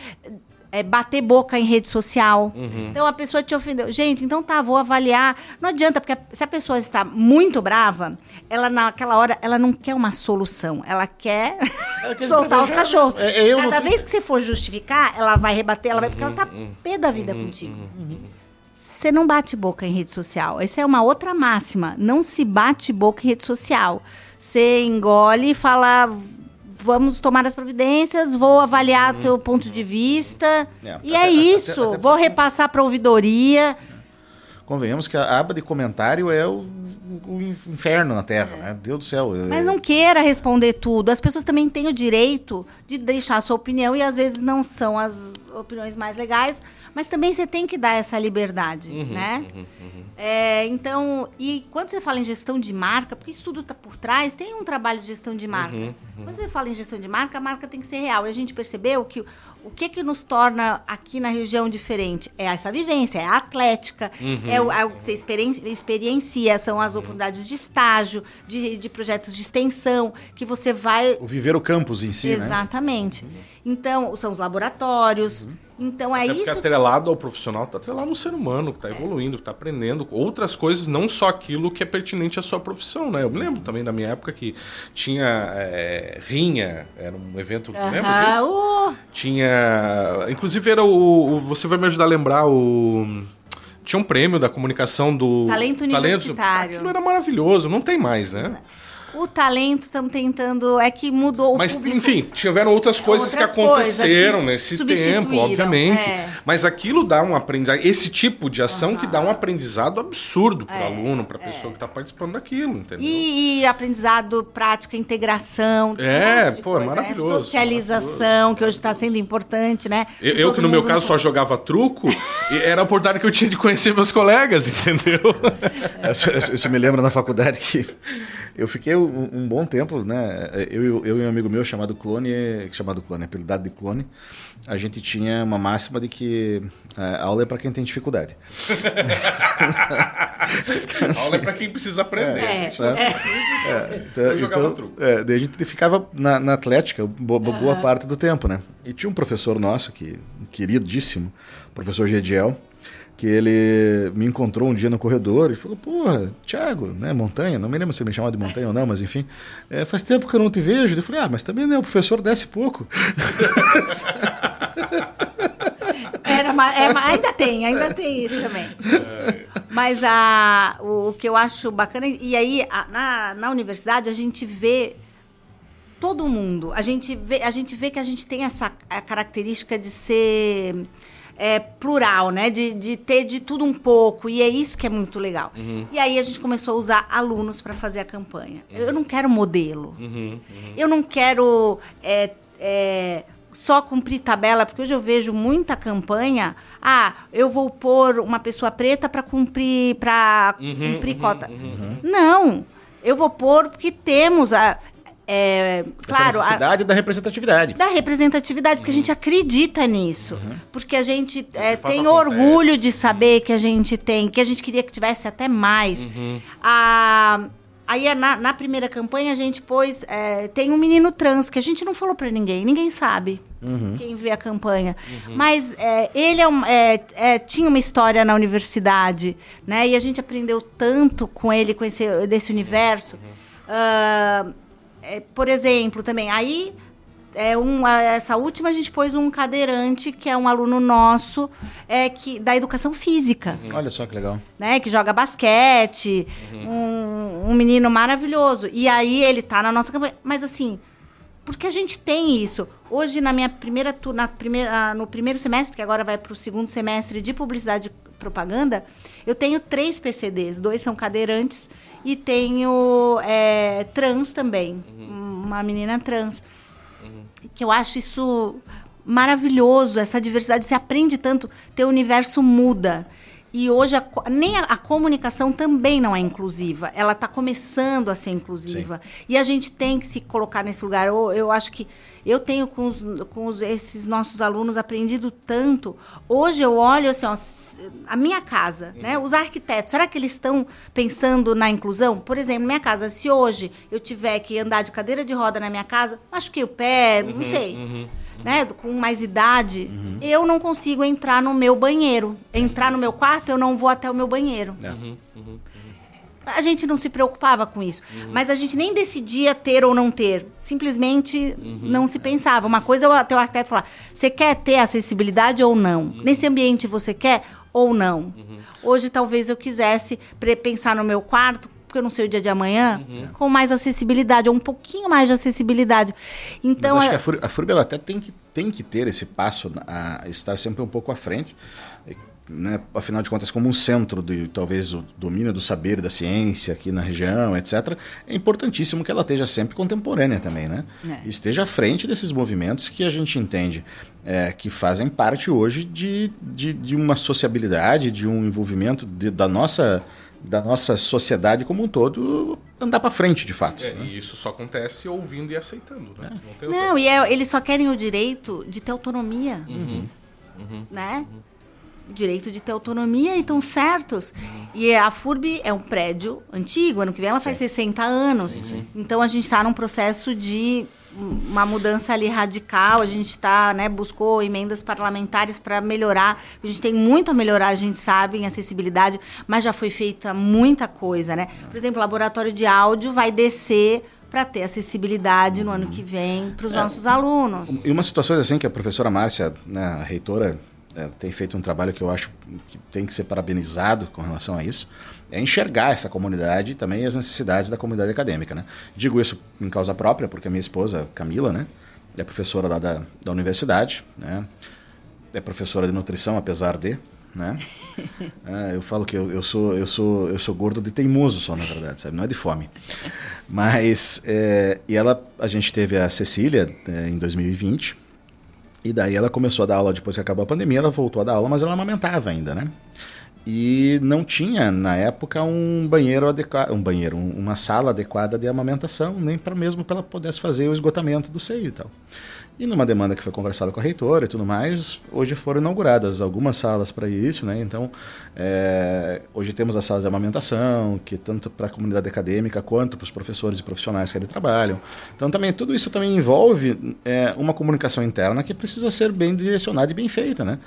é, bater boca em rede social. Então a pessoa te ofendeu. Gente, então tá, vou avaliar. Não adianta, porque se a pessoa está muito brava, ela naquela hora, ela não quer uma solução. Ela quer quer soltar os cachorros. é- é Cada vez que você for justificar, ela vai rebater, ela vai, porque ela tá pé da vida contigo. Você não bate boca em rede social. Essa é uma outra máxima. Não se bate boca em rede social. Você engole e fala: vamos tomar as providências, vou avaliar teu ponto de vista. É, e até- é até- isso. até- vou repassar para ouvidoria. Convenhamos que a aba de comentário é o, o inferno na Terra, né? Deus do céu. é- Mas não queira responder tudo. As pessoas também têm o direito de deixar a sua opinião e às vezes não são as opiniões mais legais, mas também você tem que dar essa liberdade, né? É, então, e quando você fala em gestão de marca, porque isso tudo está por trás, tem um trabalho de gestão de marca. Quando você fala em gestão de marca, a marca tem que ser real. E a gente percebeu que o- que que nos torna aqui na região diferente é essa vivência, é a atlética, é, o, é o que você experien- experiencia, são as oportunidades de estágio, de, de projetos de extensão, que você vai O viver o campus em si, né? Exatamente. Então, são os laboratórios. Então, é Até porque isso. atrelado ao profissional, tá atrelado no ser humano, que tá evoluindo, que tá aprendendo outras coisas, não só aquilo que é pertinente à sua profissão, né? Eu me lembro também da minha época que tinha é, rinha, era um evento, lembra Aham, disso? uh, Tinha. Inclusive era o, o- Você vai me ajudar a lembrar o. Tinha um prêmio da comunicação do. Talento universitário. Aquilo era maravilhoso, não tem mais, né? O talento, estamos tentando. É que mudou Mas, o público. enfim, tiveram outras coisas Outras que aconteceram coisas que nesse tempo, obviamente. é. Mas aquilo dá um aprendizado. Esse tipo de ação que dá um aprendizado absurdo para o É, aluno, para a pessoa que está participando daquilo, entendeu? E, e aprendizado, prática, integração. É, um pô, coisa, maravilhoso, Né? Socialização, que hoje está sendo importante, né? Eu, eu que no meu caso só jogava truco, e era a oportunidade que eu tinha de conhecer meus colegas, entendeu? Isso me lembra na faculdade que eu fiquei um, um bom tempo, né? Eu, eu e um amigo meu chamado Clone, chamado Clone, apelidado de Clone, a gente tinha uma máxima de que é, aula é para quem tem dificuldade. A aula é para quem precisa aprender. É, gente. é. Então, Eu jogava então, truco. é, daí a gente ficava na, na atlética bo- bo- boa parte do tempo, né? E tinha um professor nosso, que, um queridíssimo, professor Gediel, que ele me encontrou um dia no corredor e falou, porra, Thiago, né, Montanha, não me lembro se ele me chamava de Montanha ou não, mas enfim, é, faz tempo que eu não te vejo. Eu falei, ah, mas também né, o professor desce pouco. Era, ma- é, ma- ainda tem, ainda tem isso também. Mas a, o, o que eu acho bacana, e aí a- na, na universidade a gente vê todo mundo. A gente vê, a gente vê que a gente tem essa a característica de ser é, plural, né? De, de ter de tudo um pouco. E é isso que é muito legal. E aí a gente começou a usar alunos para fazer a campanha. Eu não quero modelo. Eu não quero é, é, só cumprir tabela, porque hoje eu vejo muita campanha. Ah, eu vou pôr uma pessoa preta para cumprir, para cumprir cota. Não, eu vou pôr porque temos a. é, claro, Essa a, necessidade da representatividade. da representatividade, porque a gente acredita nisso. Porque a gente é, tem orgulho de saber que a gente tem, que a gente queria que tivesse até mais. A- aí é na, na primeira campanha a gente pôs. é, tem um menino trans que a gente não falou pra ninguém, ninguém sabe. Quem vê a campanha. Mas é, ele é um- tinha uma história na universidade, né? E a gente aprendeu tanto com ele, com esse desse universo. Ah, é, por exemplo, também, aí é um, essa última a gente pôs um cadeirante que é um aluno nosso é, que, da educação física, Olha só que legal. né? Que joga basquete, um, um menino maravilhoso. E aí ele tá na nossa campanha. Mas assim, porque a gente tem isso. Hoje, na minha primeira, na primeira no primeiro semestre, que agora vai para o segundo semestre de publicidade e propaganda, eu tenho três PCDs. Dois são cadeirantes e tenho é, trans também. Uma menina trans que eu acho isso maravilhoso, essa diversidade. Você aprende tanto, teu universo muda. E hoje a nem a, a comunicação também não é inclusiva. Ela está começando a ser inclusiva. E a gente tem que se colocar nesse lugar. Eu, eu acho que eu tenho com, os, com os- esses nossos alunos aprendido tanto. Hoje eu olho assim, ó, a minha casa, né? Os arquitetos, será que eles estão pensando na inclusão? Por exemplo, minha casa, se hoje eu tiver que andar de cadeira de roda na minha casa, machuquei o pé, não sei né, com mais idade, eu não consigo entrar no meu banheiro. Entrar no meu quarto, eu não vou até o meu banheiro. A gente não se preocupava com isso. Mas a gente nem decidia ter ou não ter. Simplesmente não se pensava. Uma coisa é o teu arquiteto falar: você quer ter acessibilidade ou não? Nesse ambiente você quer ou não? Hoje talvez eu quisesse pre- pensar no meu quarto. Porque eu não sei o dia de amanhã, com mais acessibilidade, ou um pouquinho mais de acessibilidade. Então, Mas acho é- que a a FURB até tem que, tem que ter esse passo a estar sempre um pouco à frente. Né, afinal de contas, como um centro de talvez o domínio do saber da ciência aqui na região, etc., é importantíssimo que ela esteja sempre contemporânea também, né? É. Esteja à frente desses movimentos que a gente entende é, que fazem parte hoje de, de, de uma sociabilidade, de um envolvimento de- da nossa da nossa sociedade como um todo andar para frente, de fato. É, né? e isso só acontece ouvindo e aceitando, né? Não tem outra- Não, e é- eles só querem o direito de ter autonomia. Né? Direito de ter autonomia e estão certos. E a FURB é um prédio antigo, ano que vem ela faz 60 anos. Então a gente está num processo de uma mudança ali radical. A gente tá, né, buscou emendas parlamentares para melhorar. A gente tem muito a melhorar, a gente sabe, em acessibilidade, mas já foi feita muita coisa, né? Por exemplo, o laboratório de áudio vai descer para ter acessibilidade no ano que vem para os nossos alunos. E umas situações assim que a professora Márcia, né, a reitora, eh, tem feito um trabalho que eu acho que tem que ser parabenizado com relação a isso, é enxergar essa comunidade e também as necessidades da comunidade acadêmica. Né? Digo isso em causa própria, porque a minha esposa, Camila, né, é professora lá da, da universidade, né, é professora de nutrição, apesar de. Né? É, eu falo que eu, eu, sou, eu, sou, eu sou gordo de teimoso só, na verdade, sabe? não é de fome. Mas, é, e ela, a gente teve a Cecília é, em 2020, e daí ela começou a dar aula depois que acabou a pandemia, ela voltou a dar aula, mas ela amamentava ainda, né? E não tinha, na época, um banheiro adequado, um banheiro, um- uma sala adequada de amamentação, nem para mesmo para ela pudesse fazer o esgotamento do seio e tal. E numa demanda que foi conversada com a reitora e tudo mais, hoje foram inauguradas algumas salas para isso, né? Então, é, hoje temos as salas de amamentação, que tanto para a comunidade acadêmica quanto para os professores e profissionais que ali trabalham. Então, também tudo isso também envolve é, uma comunicação interna que precisa ser bem direcionada e bem feita, né?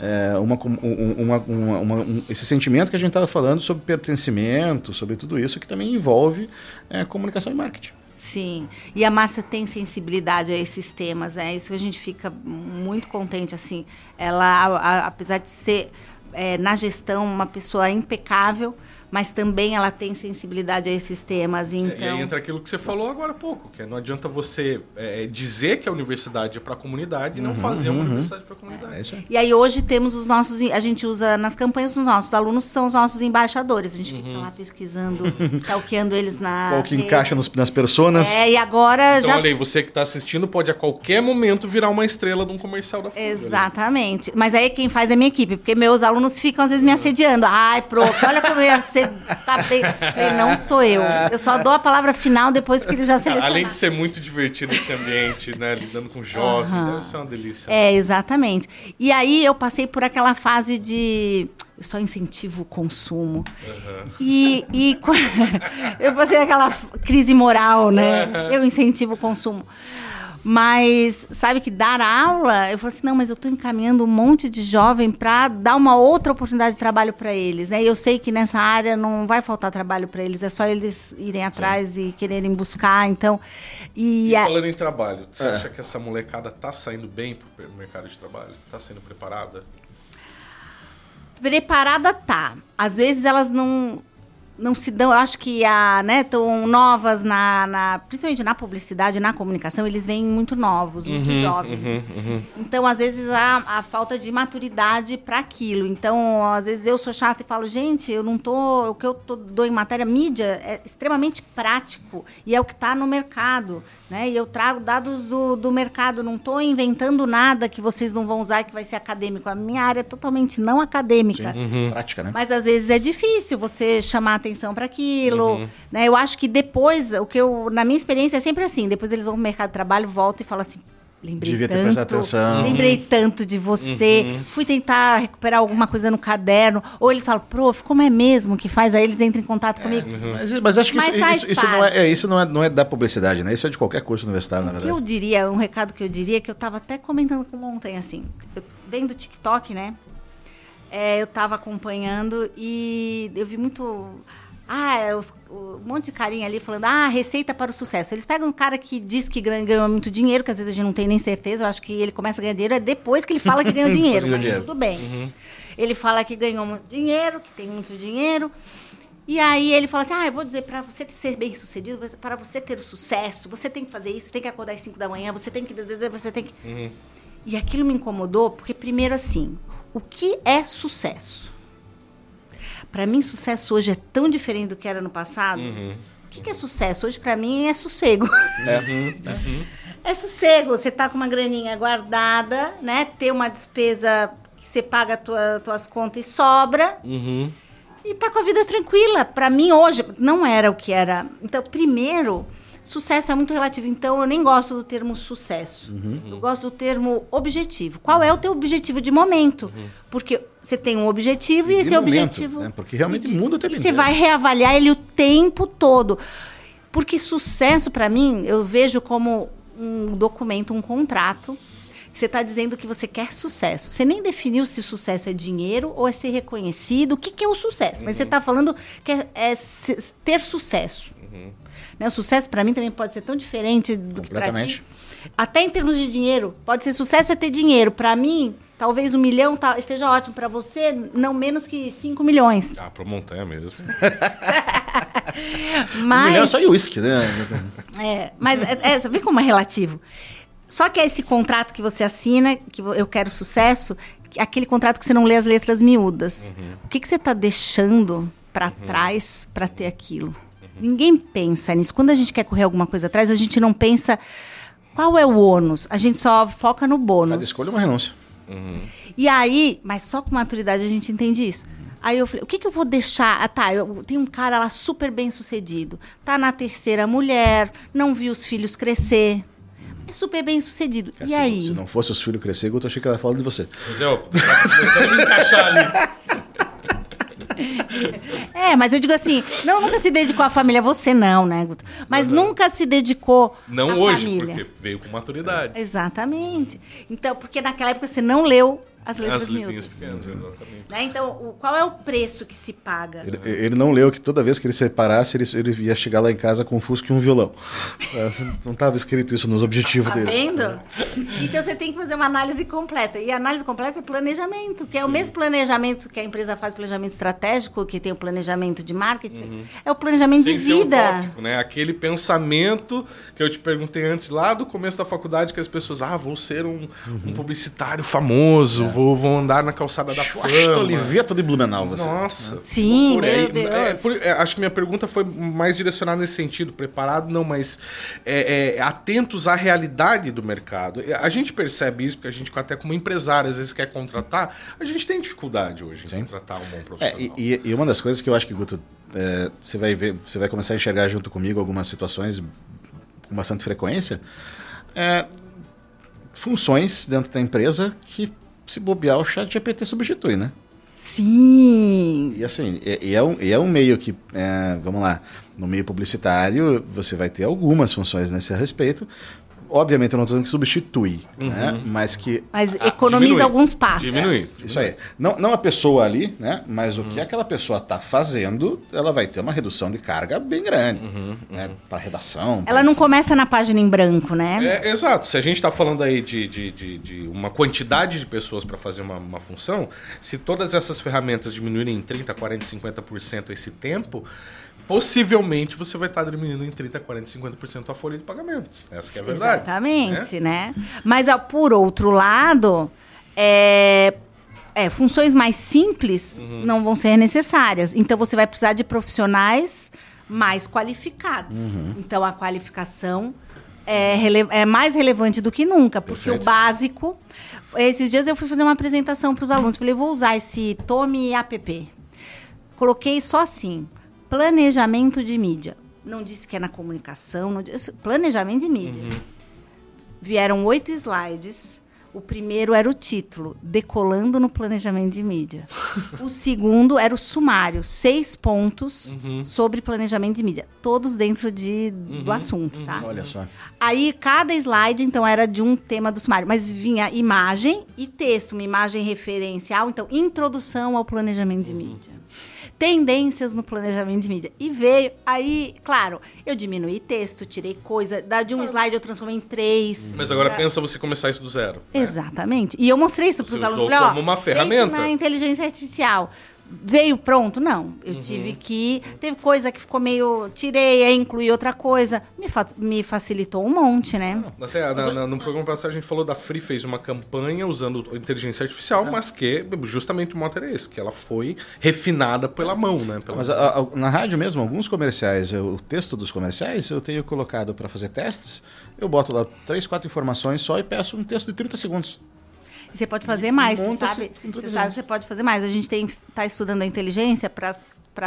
É. uma, uma, uma, uma, esse sentimento que a gente estava falando sobre pertencimento, sobre tudo isso, que também envolve é, comunicação e marketing. Sim, e a Márcia tem sensibilidade a esses temas, né? Isso a gente fica muito contente, assim. Ela, a, a, apesar de ser é, na gestão uma pessoa impecável, mas também ela tem sensibilidade a esses temas. Então... E aí então entra aquilo que você falou agora há pouco, que não adianta você é, dizer que a universidade é para a comunidade e não uhum, fazer uma uhum. universidade para a comunidade. É, aí. E aí hoje temos os nossos, a gente usa nas campanhas os nossos alunos são os nossos embaixadores. A gente uhum. fica lá pesquisando, stalkeando eles na. Qual que encaixa nos, nas pessoas. É, e agora então, já. Olha aí, você que está assistindo pode a qualquer momento virar uma estrela de um comercial da FUB. Exatamente. Ali. Mas aí quem faz é a minha equipe, porque meus alunos ficam às vezes me assediando. Ai, prof, olha como eu ia ser. Tá bem. Falei, não sou eu. Eu só dou a palavra final depois que ele já selecionaram. Além de ser muito divertido esse ambiente, né? Lidando com jovens, uhum. deve ser uma delícia. É, exatamente. E aí eu passei por aquela fase de eu só incentivo o consumo. Uhum. E, e eu passei aquela crise moral, né? Uhum. Eu incentivo o consumo. Mas sabe que dar aula, eu falei assim, não, mas eu estou encaminhando um monte de jovem para dar uma outra oportunidade de trabalho para eles, né? E eu sei que nessa área não vai faltar trabalho para eles, é só eles irem atrás Sim. e quererem buscar, então. E, e a... falando em trabalho, você é. acha que essa molecada está saindo bem para o mercado de trabalho? Está sendo preparada? Preparada tá. Às vezes elas não não se dão, eu acho que a, né, estão novas na, na, principalmente na publicidade, na comunicação, eles vêm muito novos, muito uhum, jovens. Uhum, uhum. Então, às vezes há a falta de maturidade para aquilo. Então, às vezes eu sou chata e falo, gente, eu não tô, o que eu tô, dou em matéria mídia é extremamente prático e é o que está no mercado, né? E eu trago dados do, do mercado, não estou inventando nada que vocês não vão usar que vai ser acadêmico. A minha área é totalmente não acadêmica. Sim, prática, né? Mas às vezes é difícil você chamar a atenção para aquilo. Uhum. Né? Eu acho que depois, o que eu, na minha experiência, é sempre assim: depois eles vão pro mercado de trabalho, voltam e falam assim. Lembrei Devia tanto, ter prestado atenção. Lembrei tanto de você. Uhum. Fui tentar recuperar alguma coisa no caderno. Ou eles falam, prof, como é mesmo que faz? Aí eles entram em contato é, comigo. Uhum. Mas, mas, acho que mas isso, isso, isso, não, é, é, isso não, é, não é da publicidade, né? Isso é de qualquer curso universitário, na verdade. O que eu diria, um recado que eu diria, que eu estava até comentando com ontem, assim. Eu venho do TikTok, né? É, eu estava acompanhando e eu vi muito ah, é os, um monte de carinha ali falando, ah, receita para o sucesso. Eles pegam um cara que diz que ganhou muito dinheiro, que às vezes a gente não tem nem certeza, eu acho que ele começa a ganhar dinheiro é depois que ele fala que ganhou dinheiro, mas dinheiro. tudo bem. Uhum. Ele fala que ganhou muito dinheiro, que tem muito dinheiro. E aí ele fala assim: ah, eu vou dizer, para você ser bem sucedido, para você ter o sucesso, você tem que fazer isso, tem que acordar às 5 da manhã, você tem que. Você tem que. Uhum. E aquilo me incomodou, porque, primeiro, assim, o que é sucesso? Para mim, sucesso hoje é tão diferente do que era no passado. Uhum. O que, que, é sucesso? Hoje, para mim, é sossego. É. Uhum. Uhum. é sossego. Você tá com uma graninha guardada, né? Ter uma despesa que você paga as tua, tuas contas e sobra. Uhum. E tá com a vida tranquila. Para mim, hoje, não era o que era. Então, primeiro Sucesso é muito relativo, então eu nem gosto do termo sucesso. Uhum. Eu gosto do termo objetivo. Qual é o teu objetivo de momento? Uhum. Porque você tem um objetivo e, e esse momento, objetivo. Né? Porque realmente muda o tempo E você vai reavaliar ele o tempo todo. Porque sucesso, para mim, eu vejo como um documento, um contrato. Você está dizendo que você quer sucesso. Você nem definiu se o sucesso é dinheiro ou é ser reconhecido. O que, que é o sucesso? Uhum. Mas você está falando que é, é ter sucesso. Uhum. Né? O sucesso para mim também pode ser tão diferente do que para ti. Até em termos de dinheiro, pode ser sucesso é ter dinheiro. Para mim, talvez um milhão tá, esteja ótimo para você, não menos que cinco milhões. Ah, para montanha mesmo. mas, um milhão é só uísque, né? é, mas é, é, você vê como é relativo. Só que é esse contrato que você assina, que eu quero sucesso, aquele contrato que você não lê as letras miúdas. Uhum. O que, que você está deixando para uhum. trás para ter aquilo? Ninguém pensa nisso. Quando a gente quer correr alguma coisa atrás, a gente não pensa qual é o ônus. A gente só foca no bônus. Cada escolha é uma renúncia. Uhum. E aí, mas só com maturidade a gente entende isso. Aí eu falei, o que, que eu vou deixar? Ah, tá, eu, tem um cara lá super bem sucedido. Tá na terceira mulher, não viu os filhos crescer. é super bem sucedido. Cara, e se, aí? Se não fosse os filhos crescer, eu achei que ela ia falando de você. Mas eu, tá começando a me encaixar ali. É, mas eu digo assim, não, nunca se dedicou à família, você não, né, Guto? Mas nunca se dedicou Não à hoje, família. porque veio com maturidade. Exatamente. Então, porque naquela época você não leu as letras As miúdas. pequenas, exatamente. Né? Então, o- qual é o preço que se paga? Ele, ele não leu que toda vez que ele separasse, ele, ele ia chegar lá em casa com um fusca e um violão. É, Não estava escrito isso nos objetivos Tá dele. vendo? Então você tem que fazer uma análise completa. E a análise completa é planejamento, que é o mesmo planejamento que a empresa faz, planejamento estratégico, que tem o planejamento de marketing. É o planejamento Sem de vida. utópico, né? Aquele pensamento que eu te perguntei antes, lá do começo da faculdade, que as pessoas, ah, vou ser um, um publicitário famoso, vou, vou andar na calçada da fama. Oliveto de Blumenau, você. Nossa. Sim, meu É, Deus. é, por- é, acho que minha pergunta foi mais direcionada nesse sentido. Preparado, não, mas é, é, atentos à realidade do mercado. É, A gente percebe isso, porque a gente, até como empresário, às vezes quer contratar, a gente tem dificuldade hoje em Sim. contratar um bom É, profissional. e, e- e uma das coisas que eu acho que, Guto, é, você vai ver, você vai começar a enxergar junto comigo algumas situações com bastante frequência, é, funções dentro da empresa que, se bobear, o chat GPT substitui, né? Sim. E assim, e, e é, um, é um meio que, é, vamos lá, no meio publicitário você vai ter algumas funções nesse respeito. Obviamente eu não estou dizendo que substitui, né? Mas que Mas economiza diminui. alguns passos. Diminui. isso aí. Não, não a pessoa ali, né? Mas o que aquela pessoa está fazendo, ela vai ter uma redução de carga bem grande. Né? Para redação. Ela pra- não começa na página em branco, né? É, exato. Se a gente está falando aí de, de, de, de uma quantidade de pessoas para fazer uma, uma função, se todas essas ferramentas diminuírem em 30%, 40%, 50% esse tempo, possivelmente você vai estar diminuindo em 30%, 40%, 50% a folha de pagamento. Essa que é a verdade. Exatamente, né? Mas, ó, por outro lado, é, é, funções mais simples Uhum. não vão ser necessárias. Então, você vai precisar de profissionais mais qualificados. Uhum. Então, a qualificação é, rele- é mais relevante do que nunca, porque Perfeito. o básico... Esses dias eu fui fazer uma apresentação para os alunos. Falei, vou usar esse Tome App. Coloquei só assim, planejamento de mídia. Não disse que é na comunicação, não disse, planejamento de mídia. Vieram oito slides. O primeiro era o título, Decolando no Planejamento de Mídia. o segundo era o sumário, seis pontos sobre planejamento de mídia. Todos dentro de, do assunto, tá? Olha só. Aí cada slide, então, era de um tema do sumário, mas vinha imagem e texto, uma imagem referencial, então, introdução ao planejamento de mídia. Tendências no planejamento de mídia. E veio, aí, claro, eu diminuí texto, tirei coisa, da de um slide eu transformei em três. Mas agora pensa você começar isso do zero. né? Exatamente. E eu mostrei isso para os Você alunos. usou Falei, ó, como uma ferramenta? na inteligência artificial. Veio pronto? Não. Eu Uhum. tive que. Teve coisa que ficou meio. Tirei, aí incluí outra coisa. Me, fa- me facilitou um monte, né? Até na- na- no programa passado a gente falou da Free fez uma campanha usando inteligência artificial, mas que justamente o moto era esse, que ela foi refinada pela mão, né? Pela Mas a- a- na rádio mesmo, alguns comerciais, eu- o texto dos comerciais, eu tenho colocado para fazer testes. Eu boto lá três, quatro informações só e peço um texto de 30 segundos. E Você pode fazer mais, você sabe? Você sabe que você pode fazer mais. A gente está estudando a inteligência para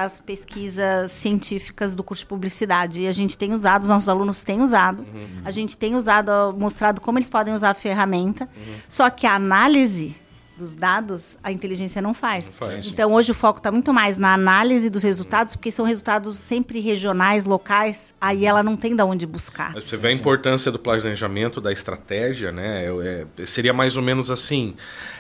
as pesquisas científicas do curso de publicidade. E a gente tem usado, os nossos alunos têm usado. Uhum. A gente tem usado, mostrado como eles podem usar a ferramenta. Uhum. Só que a análise dos dados, a inteligência não faz. faz. Então, hoje o foco está muito mais na análise dos resultados, porque são resultados sempre regionais, locais. Aí ela não tem de onde buscar. Mas você vê a importância do planejamento, da estratégia, né? Eu, é, seria mais ou menos assim.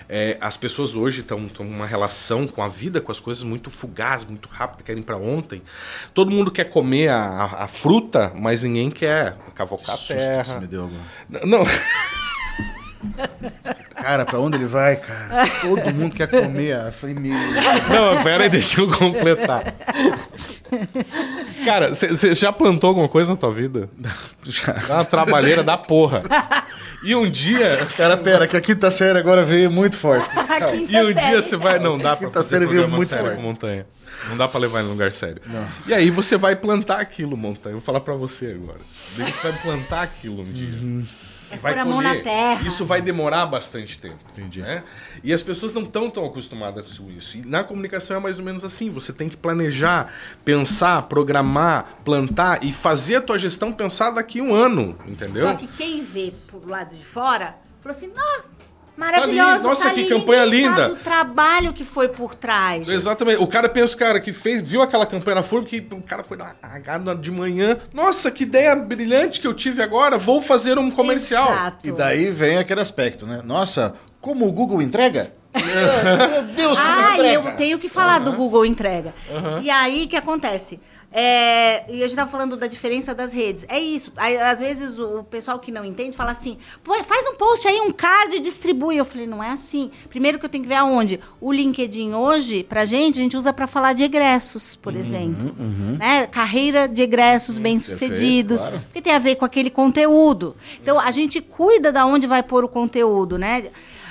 é, as pessoas hoje estão com uma relação com a vida, com as coisas muito fugaz, muito rápida, querem para ontem. Todo mundo quer comer a, a- a fruta, mas ninguém quer cavocar a Susto que você terra. me deu agora. Não, Cara, pra onde ele vai, cara? Todo mundo quer comer. Eu falei, meu. não, pera aí, deixa eu completar. Cara, você já plantou alguma coisa na tua vida? Já. Dá uma trabalheira da porra. E um dia. Cara, pera, que a quinta série agora veio muito forte. E um dia você vai. Não dá pra Quinta fazer série veio muito sério forte. com montanha. Não dá pra levar em lugar sério. E aí você vai plantar aquilo, montanha. Eu vou falar pra você agora. Você vai plantar aquilo um dia. Vai pôr a mão na colher. terra. Isso vai demorar bastante tempo. Entendi. né? E as pessoas não estão tão acostumadas com isso. E na comunicação é mais ou menos assim. Você tem que planejar, pensar, programar, plantar e fazer a tua gestão pensar daqui a um ano, entendeu? Só que quem vê pro lado de fora, falou assim, "Nó, maravilhoso, Nossa, tá que ali, campanha linda." sabe o trabalho que foi por trás. Exatamente. O cara pensa, o cara que fez, viu aquela campanha na FURB, que o cara foi lá cagado de manhã. Nossa, que ideia brilhante que eu tive agora. Vou fazer um comercial. Exato. E daí vem aquele aspecto, né? Nossa, como o Google entrega? Meu Deus, como Ah, e entrega! eu tenho que falar do Google Entrega. E aí, o que acontece? É, e a gente tava falando da diferença das redes. É isso. Aí, às vezes o pessoal que não entende fala assim: faz um post aí, um card e distribui. Eu falei: não é assim. Primeiro que eu tenho que ver aonde. O LinkedIn hoje, pra gente, a gente usa pra falar de egressos, por exemplo. Né? Carreira de egressos bem-sucedidos. claro. Porque tem a ver com aquele conteúdo. Então, a gente cuida da onde vai pôr o conteúdo, né?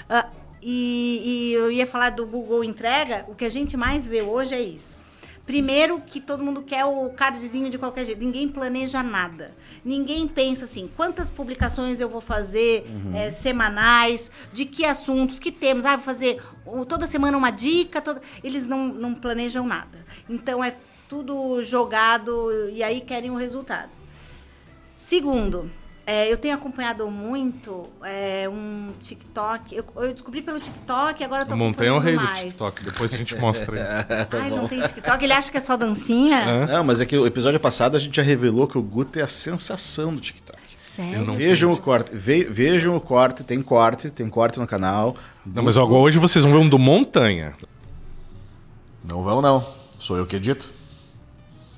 Ah, e, e eu ia falar do Google Entrega, o que a gente mais vê hoje é isso. Primeiro que todo mundo quer o cardzinho de qualquer jeito. Ninguém planeja nada. Ninguém pensa assim, quantas publicações eu vou fazer eh, semanais, de que assuntos, que temas. Ah, vou fazer toda semana uma dica. Toda... Eles não, não planejam nada. Então é tudo jogado e aí querem o resultado. Segundo, é, eu tenho acompanhado muito é, um TikTok. Eu, eu descobri pelo TikTok, agora eu tô montanha é o rei acompanhando do mais. TikTok. Depois a gente mostra aí. Ai, não tem TikTok. Ele acha que é só dancinha? Não, mas é que o episódio passado a gente já revelou que o Guto é a sensação do TikTok. Sério? Eu não- Vejam o corte, ve- vejam o corte, tem corte, tem corte no canal. Não, mas ó, hoje vocês vão ver um do Montanha. Não vão, não. Sou eu que edito.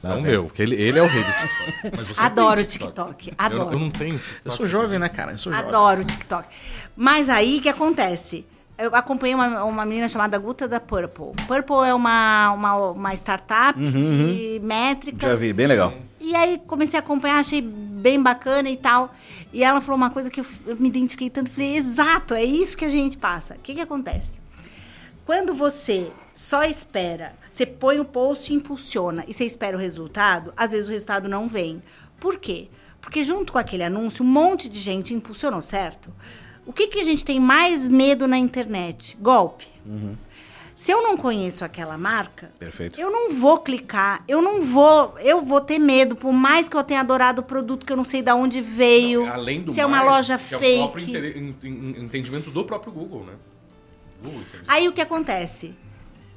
Não meu, porque ele, ele é o rei do TikTok. Mas você Adoro o TikTok. Eu, Adoro. eu não tenho. Eu TikTok. sou jovem, né, cara? Eu sou jovem. Adoro o TikTok. Mas aí, o que acontece? Eu acompanhei uma, uma menina chamada Guta da Purple. Purple é uma, uma, uma startup de métricas. Uhum, Já vi, bem legal. E aí comecei a acompanhar, achei bem bacana e tal. E ela falou uma coisa que eu, eu me identifiquei tanto. Falei, exato, é isso que a gente passa. O que, que acontece? Quando você só espera, você põe o post e impulsiona, e você espera o resultado, às vezes o resultado não vem. Por quê? Porque junto com aquele anúncio, um monte de gente impulsionou, certo? O que, que a gente tem mais medo na internet? Golpe. Se eu não conheço aquela marca, Perfeito. eu não vou clicar, eu não vou, eu vou ter medo, por mais que eu tenha adorado o produto que eu não sei de onde veio, Além do se é mais, uma loja que é o fake. próprio entendimento do próprio Google, né? Aí o que acontece?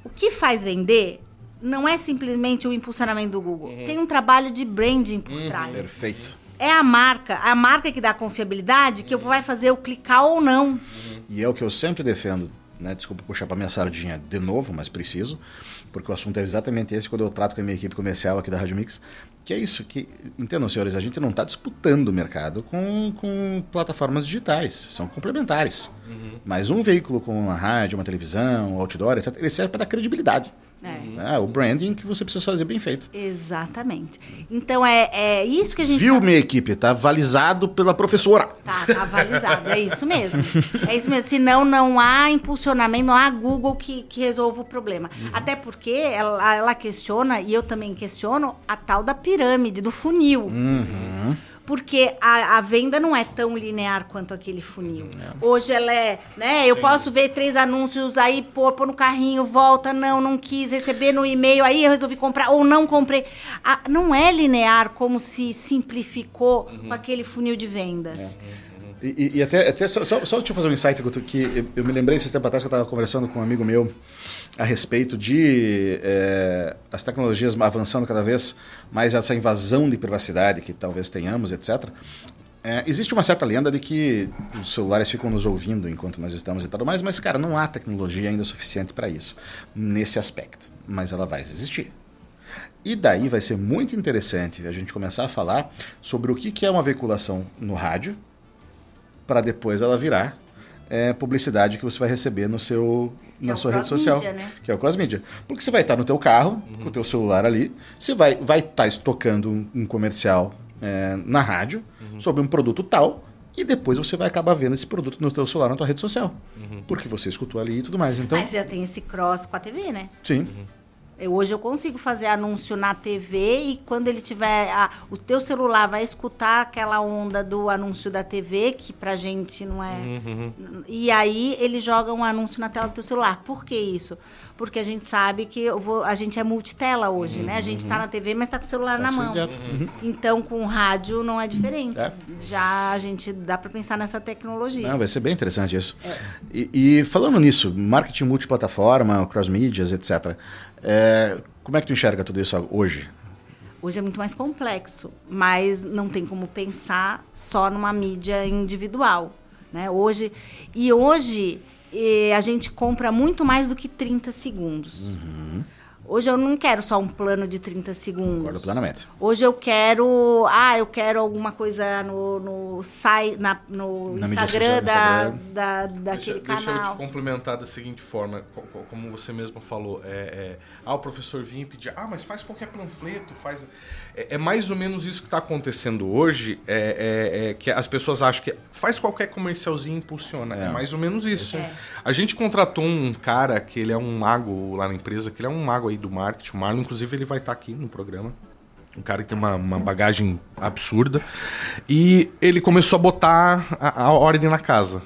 O que faz vender não é simplesmente o impulsionamento do Google. Uhum. Tem um trabalho de branding por trás. Perfeito. É a marca, a marca que dá confiabilidade que vai fazer eu clicar ou não. E é o que eu sempre defendo, né? Desculpa puxar pra minha sardinha de novo, mas preciso, porque o assunto é exatamente esse quando eu trato com a minha equipe comercial aqui da Rádio Mix, que é isso, que, entendam, senhores, a gente não está disputando o mercado com, com plataformas digitais, são complementares. Mas um veículo com uma rádio, uma televisão, um outdoor, etc., ele serve para dar credibilidade. É. né? o branding que você precisa fazer bem feito. Exatamente. Então é, é isso que a gente Viu, tá- minha equipe? Tá avalizado pela professora. Tá, tá avalizado. É isso mesmo. É isso mesmo. Senão não há impulsionamento, não há Google que, que resolva o problema. Até porque ela, ela questiona, e eu também questiono, a tal da pirâmide, do funil. Porque a, a venda não é tão linear quanto aquele funil. Hoje ela é, né? Eu posso ver três anúncios aí, pôr, pôr no carrinho, volta, não, não quis receber no e-mail, aí eu resolvi comprar, ou não comprei. Ah, não é linear como se simplificou com aquele funil de vendas. E, e- e até, até só, só, só deixa eu fazer um insight, Guto, que eu, me lembrei esses tempos atrás que eu estava conversando com um amigo meu a respeito de eh, as tecnologias avançando cada vez mais, essa invasão de privacidade que talvez tenhamos, etc. Eh, existe uma certa lenda de que os celulares ficam nos ouvindo enquanto nós estamos e tudo mais, mas, cara, não há tecnologia ainda suficiente para isso, nesse aspecto. Mas ela vai existir. E daí vai ser muito interessante a gente começar a falar sobre o que é uma veiculação no rádio, para depois ela virar é, publicidade que você vai receber no seu Que na é o sua rede cross-mídia, social, né? que é o cross media. Porque você vai estar no teu carro com o teu celular ali, você vai vai estar estocando um, um comercial é, na rádio sobre um produto tal e depois você vai acabar vendo esse produto no teu celular na tua rede social, porque você escutou ali e tudo mais. Então, Mas já tem esse cross com a TV, né? sim. Eu- Hoje eu consigo fazer anúncio na TV e quando ele tiver. a- o teu celular vai escutar aquela onda do anúncio da TV, que pra gente não é. E aí ele joga um anúncio na tela do teu celular. Por que isso? Porque a gente sabe que eu vou- a gente é multitela hoje, né? A gente tá na TV, mas tá com o celular na mão. direto. Então com o rádio não é diferente. É. Já a gente dá pra pensar nessa tecnologia. Não, vai ser bem interessante isso. E, e falando nisso, marketing multiplataforma, cross-medias, etc. é, como é que tu enxerga tudo isso hoje? Hoje é muito mais complexo, mas não tem como pensar só numa mídia individual, né? Hoje e hoje eh, a gente compra muito mais do que 30 segundos. Hoje eu não quero só um plano de 30 segundos. Concordo plenamente. Hoje eu quero, ah, eu quero alguma coisa no, no site, na, no Na Instagram, social, da, Instagram. da, daquele deixa, deixa eu canal. te complementar da seguinte forma, co- co- como você mesmo falou, é, é, ah, o professor vinha e pedia, ah, mas faz qualquer panfleto, faz... É, é mais ou menos isso que está acontecendo hoje, é, é- é que as pessoas acham que faz qualquer comercialzinho e impulsiona, é, É. mais ou menos isso. É. A gente contratou um cara que ele é um mago lá na empresa, que ele é um mago aí do marketing, o Marlon, inclusive ele vai estar aqui no programa. Um cara que tem uma, uma bagagem absurda. E ele começou a botar a, a ordem na casa.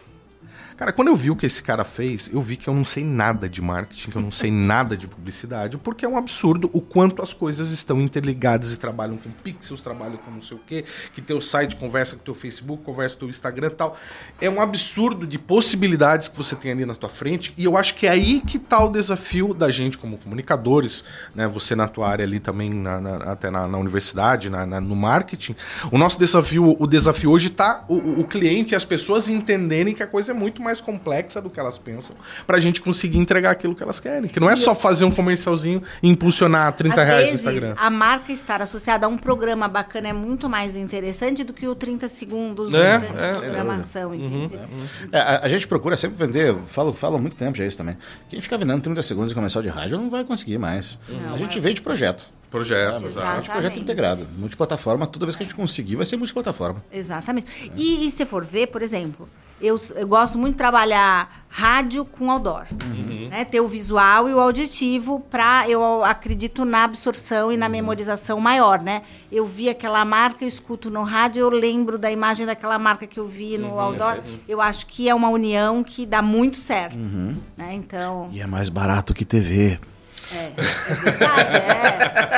Cara, quando eu vi o que esse cara fez, eu vi que eu não sei nada de marketing, que eu não sei nada de publicidade, porque é um absurdo o quanto as coisas estão interligadas e trabalham com pixels, trabalham com não sei o quê, que teu site conversa com teu Facebook, conversa com teu Instagram e tal. É um absurdo de possibilidades que você tem ali na tua frente, e eu acho que é aí que tá o desafio da gente como comunicadores, né? Você na tua área ali também, na- na- até na, na universidade, no marketing. O nosso desafio, o desafio hoje tá o, o- o cliente e as pessoas entenderem que a coisa é muito mais complexa do que elas pensam, pra gente conseguir entregar aquilo que elas querem. Que não é só fazer um comercialzinho e impulsionar 30 Às reais vezes, no Instagram. a marca estar associada a um programa bacana é muito mais interessante do que o 30 segundos É, de é. programação, entende? É, a, a gente procura sempre vender, falo, falo há muito tempo já isso também. Quem ficar vendendo 30 segundos de comercial de rádio não vai conseguir mais. Não, a gente é. vende projeto. Projeto, A exato. gente projeto Exatamente. integrado. Multiplataforma, toda vez que a gente conseguir, vai ser multiplataforma. Exatamente. E, e se for ver, por exemplo, eu, eu gosto muito de trabalhar rádio com outdoor. Né? Ter o visual e o auditivo para eu acredito na absorção e na memorização maior, né? Eu vi aquela marca, eu escuto no rádio, eu lembro da imagem daquela marca que eu vi no outdoor. Eu acho que é uma união que dá muito certo. Né? Então. E é mais barato que TV. É, é verdade, é.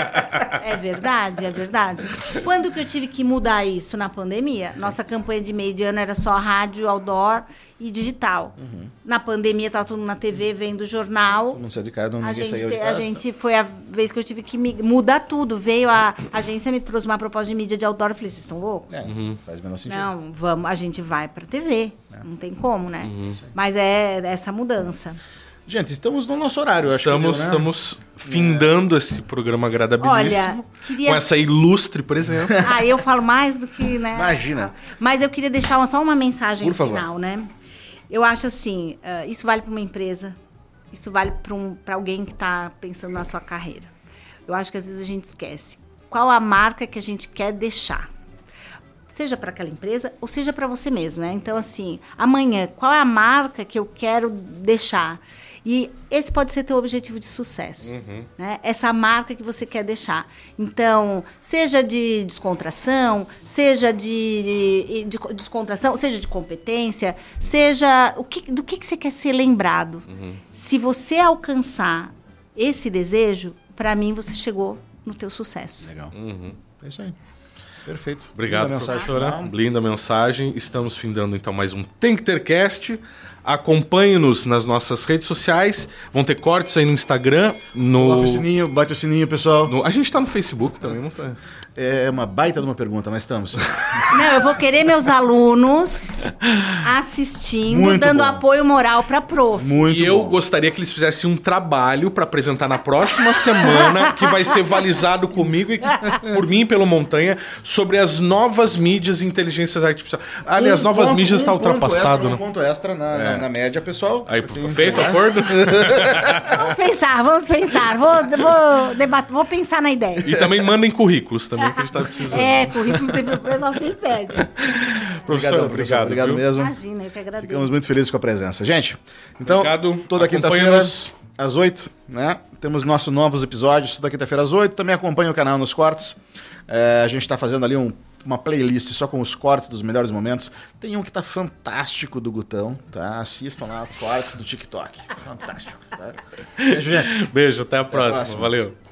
É verdade, é verdade. Quando que eu tive que mudar isso na pandemia? Nossa campanha de meio de ano era só rádio, outdoor e digital. Na pandemia estava tudo na TV, vendo jornal. Não sei de casa, não A ninguém gente, saiu de te- a casa. gente foi a vez que eu tive que mudar tudo. Veio a, a agência me trouxe uma proposta de mídia de outdoor. Eu falei, vocês estão loucos? É, faz o menor sentido. Não, vamos, a gente vai para TV. Não tem como, né? Mas é essa mudança. Gente, estamos no nosso horário, eu acho Estamos, que deu, né? estamos findando esse programa agradabilíssimo. Olha, queria- Com essa ilustre presença. Ah, eu falo mais do que, né? Imagina. Mas eu queria deixar uma- só uma mensagem Por favor. final, né? Eu acho assim, ah, isso vale para uma empresa, isso vale para um, pra alguém que está pensando na sua carreira. Eu acho que às vezes a gente esquece qual a marca que a gente quer deixar. Seja para aquela empresa ou seja para você mesmo, né? Então, assim, amanhã, qual é a marca que eu quero deixar? E esse pode ser teu objetivo de sucesso, né? Essa marca que você quer deixar. Então, seja de descontração, seja de, de- de descontração, seja de competência, seja o que, do que, que você quer ser lembrado. Se você alcançar esse desejo, para mim você chegou no teu sucesso. Legal. É isso aí. Perfeito. Obrigado, Linda mensagem professora. Linda mensagem. Estamos findando então mais um Tenctercast. Acompanhe-nos nas nossas redes sociais. Vão ter cortes aí no Instagram, no. Coloca o sininho, bate o sininho, pessoal. no- A gente tá no Facebook também, não tá? É uma baita de uma pergunta, mas estamos. Não, eu vou querer meus alunos assistindo, Muito dando bom. apoio moral para prof. Muito e eu bom. gostaria que eles fizessem um trabalho para apresentar na próxima semana, que vai ser valizado comigo e por mim e pelo Montanha, sobre as novas mídias e inteligências artificiais. Ali, as Um novas ponto- mídias um está ponto ultrapassado, extra, né? Um ponto extra na, na- É. na média, pessoal. Aí, Tem- feito o né? acordo? Vamos pensar, vamos pensar. Vou, vou, debater, vou pensar na ideia. E também mandem currículos também, que a gente tá precisando. É, currículo sempre o pessoal sempre pede. Professor, Obrigadão, professor. obrigado, Obrigado viu? mesmo. Imagina, eu que agradeço. Ficamos muito felizes com a presença. Gente, então, Obrigado. toda quinta-feira, às 8, né? Temos nossos novos episódios, toda quinta-feira às 8. Também acompanha o canal nos cortes. É, a gente está fazendo ali um- uma playlist só com os cortes dos melhores momentos. Tem um que tá fantástico do Gutão, tá? Assistam lá, cortes do TikTok. Fantástico, tá? Beijo, gente. Beijo, até a próxima. próxima. Valeu.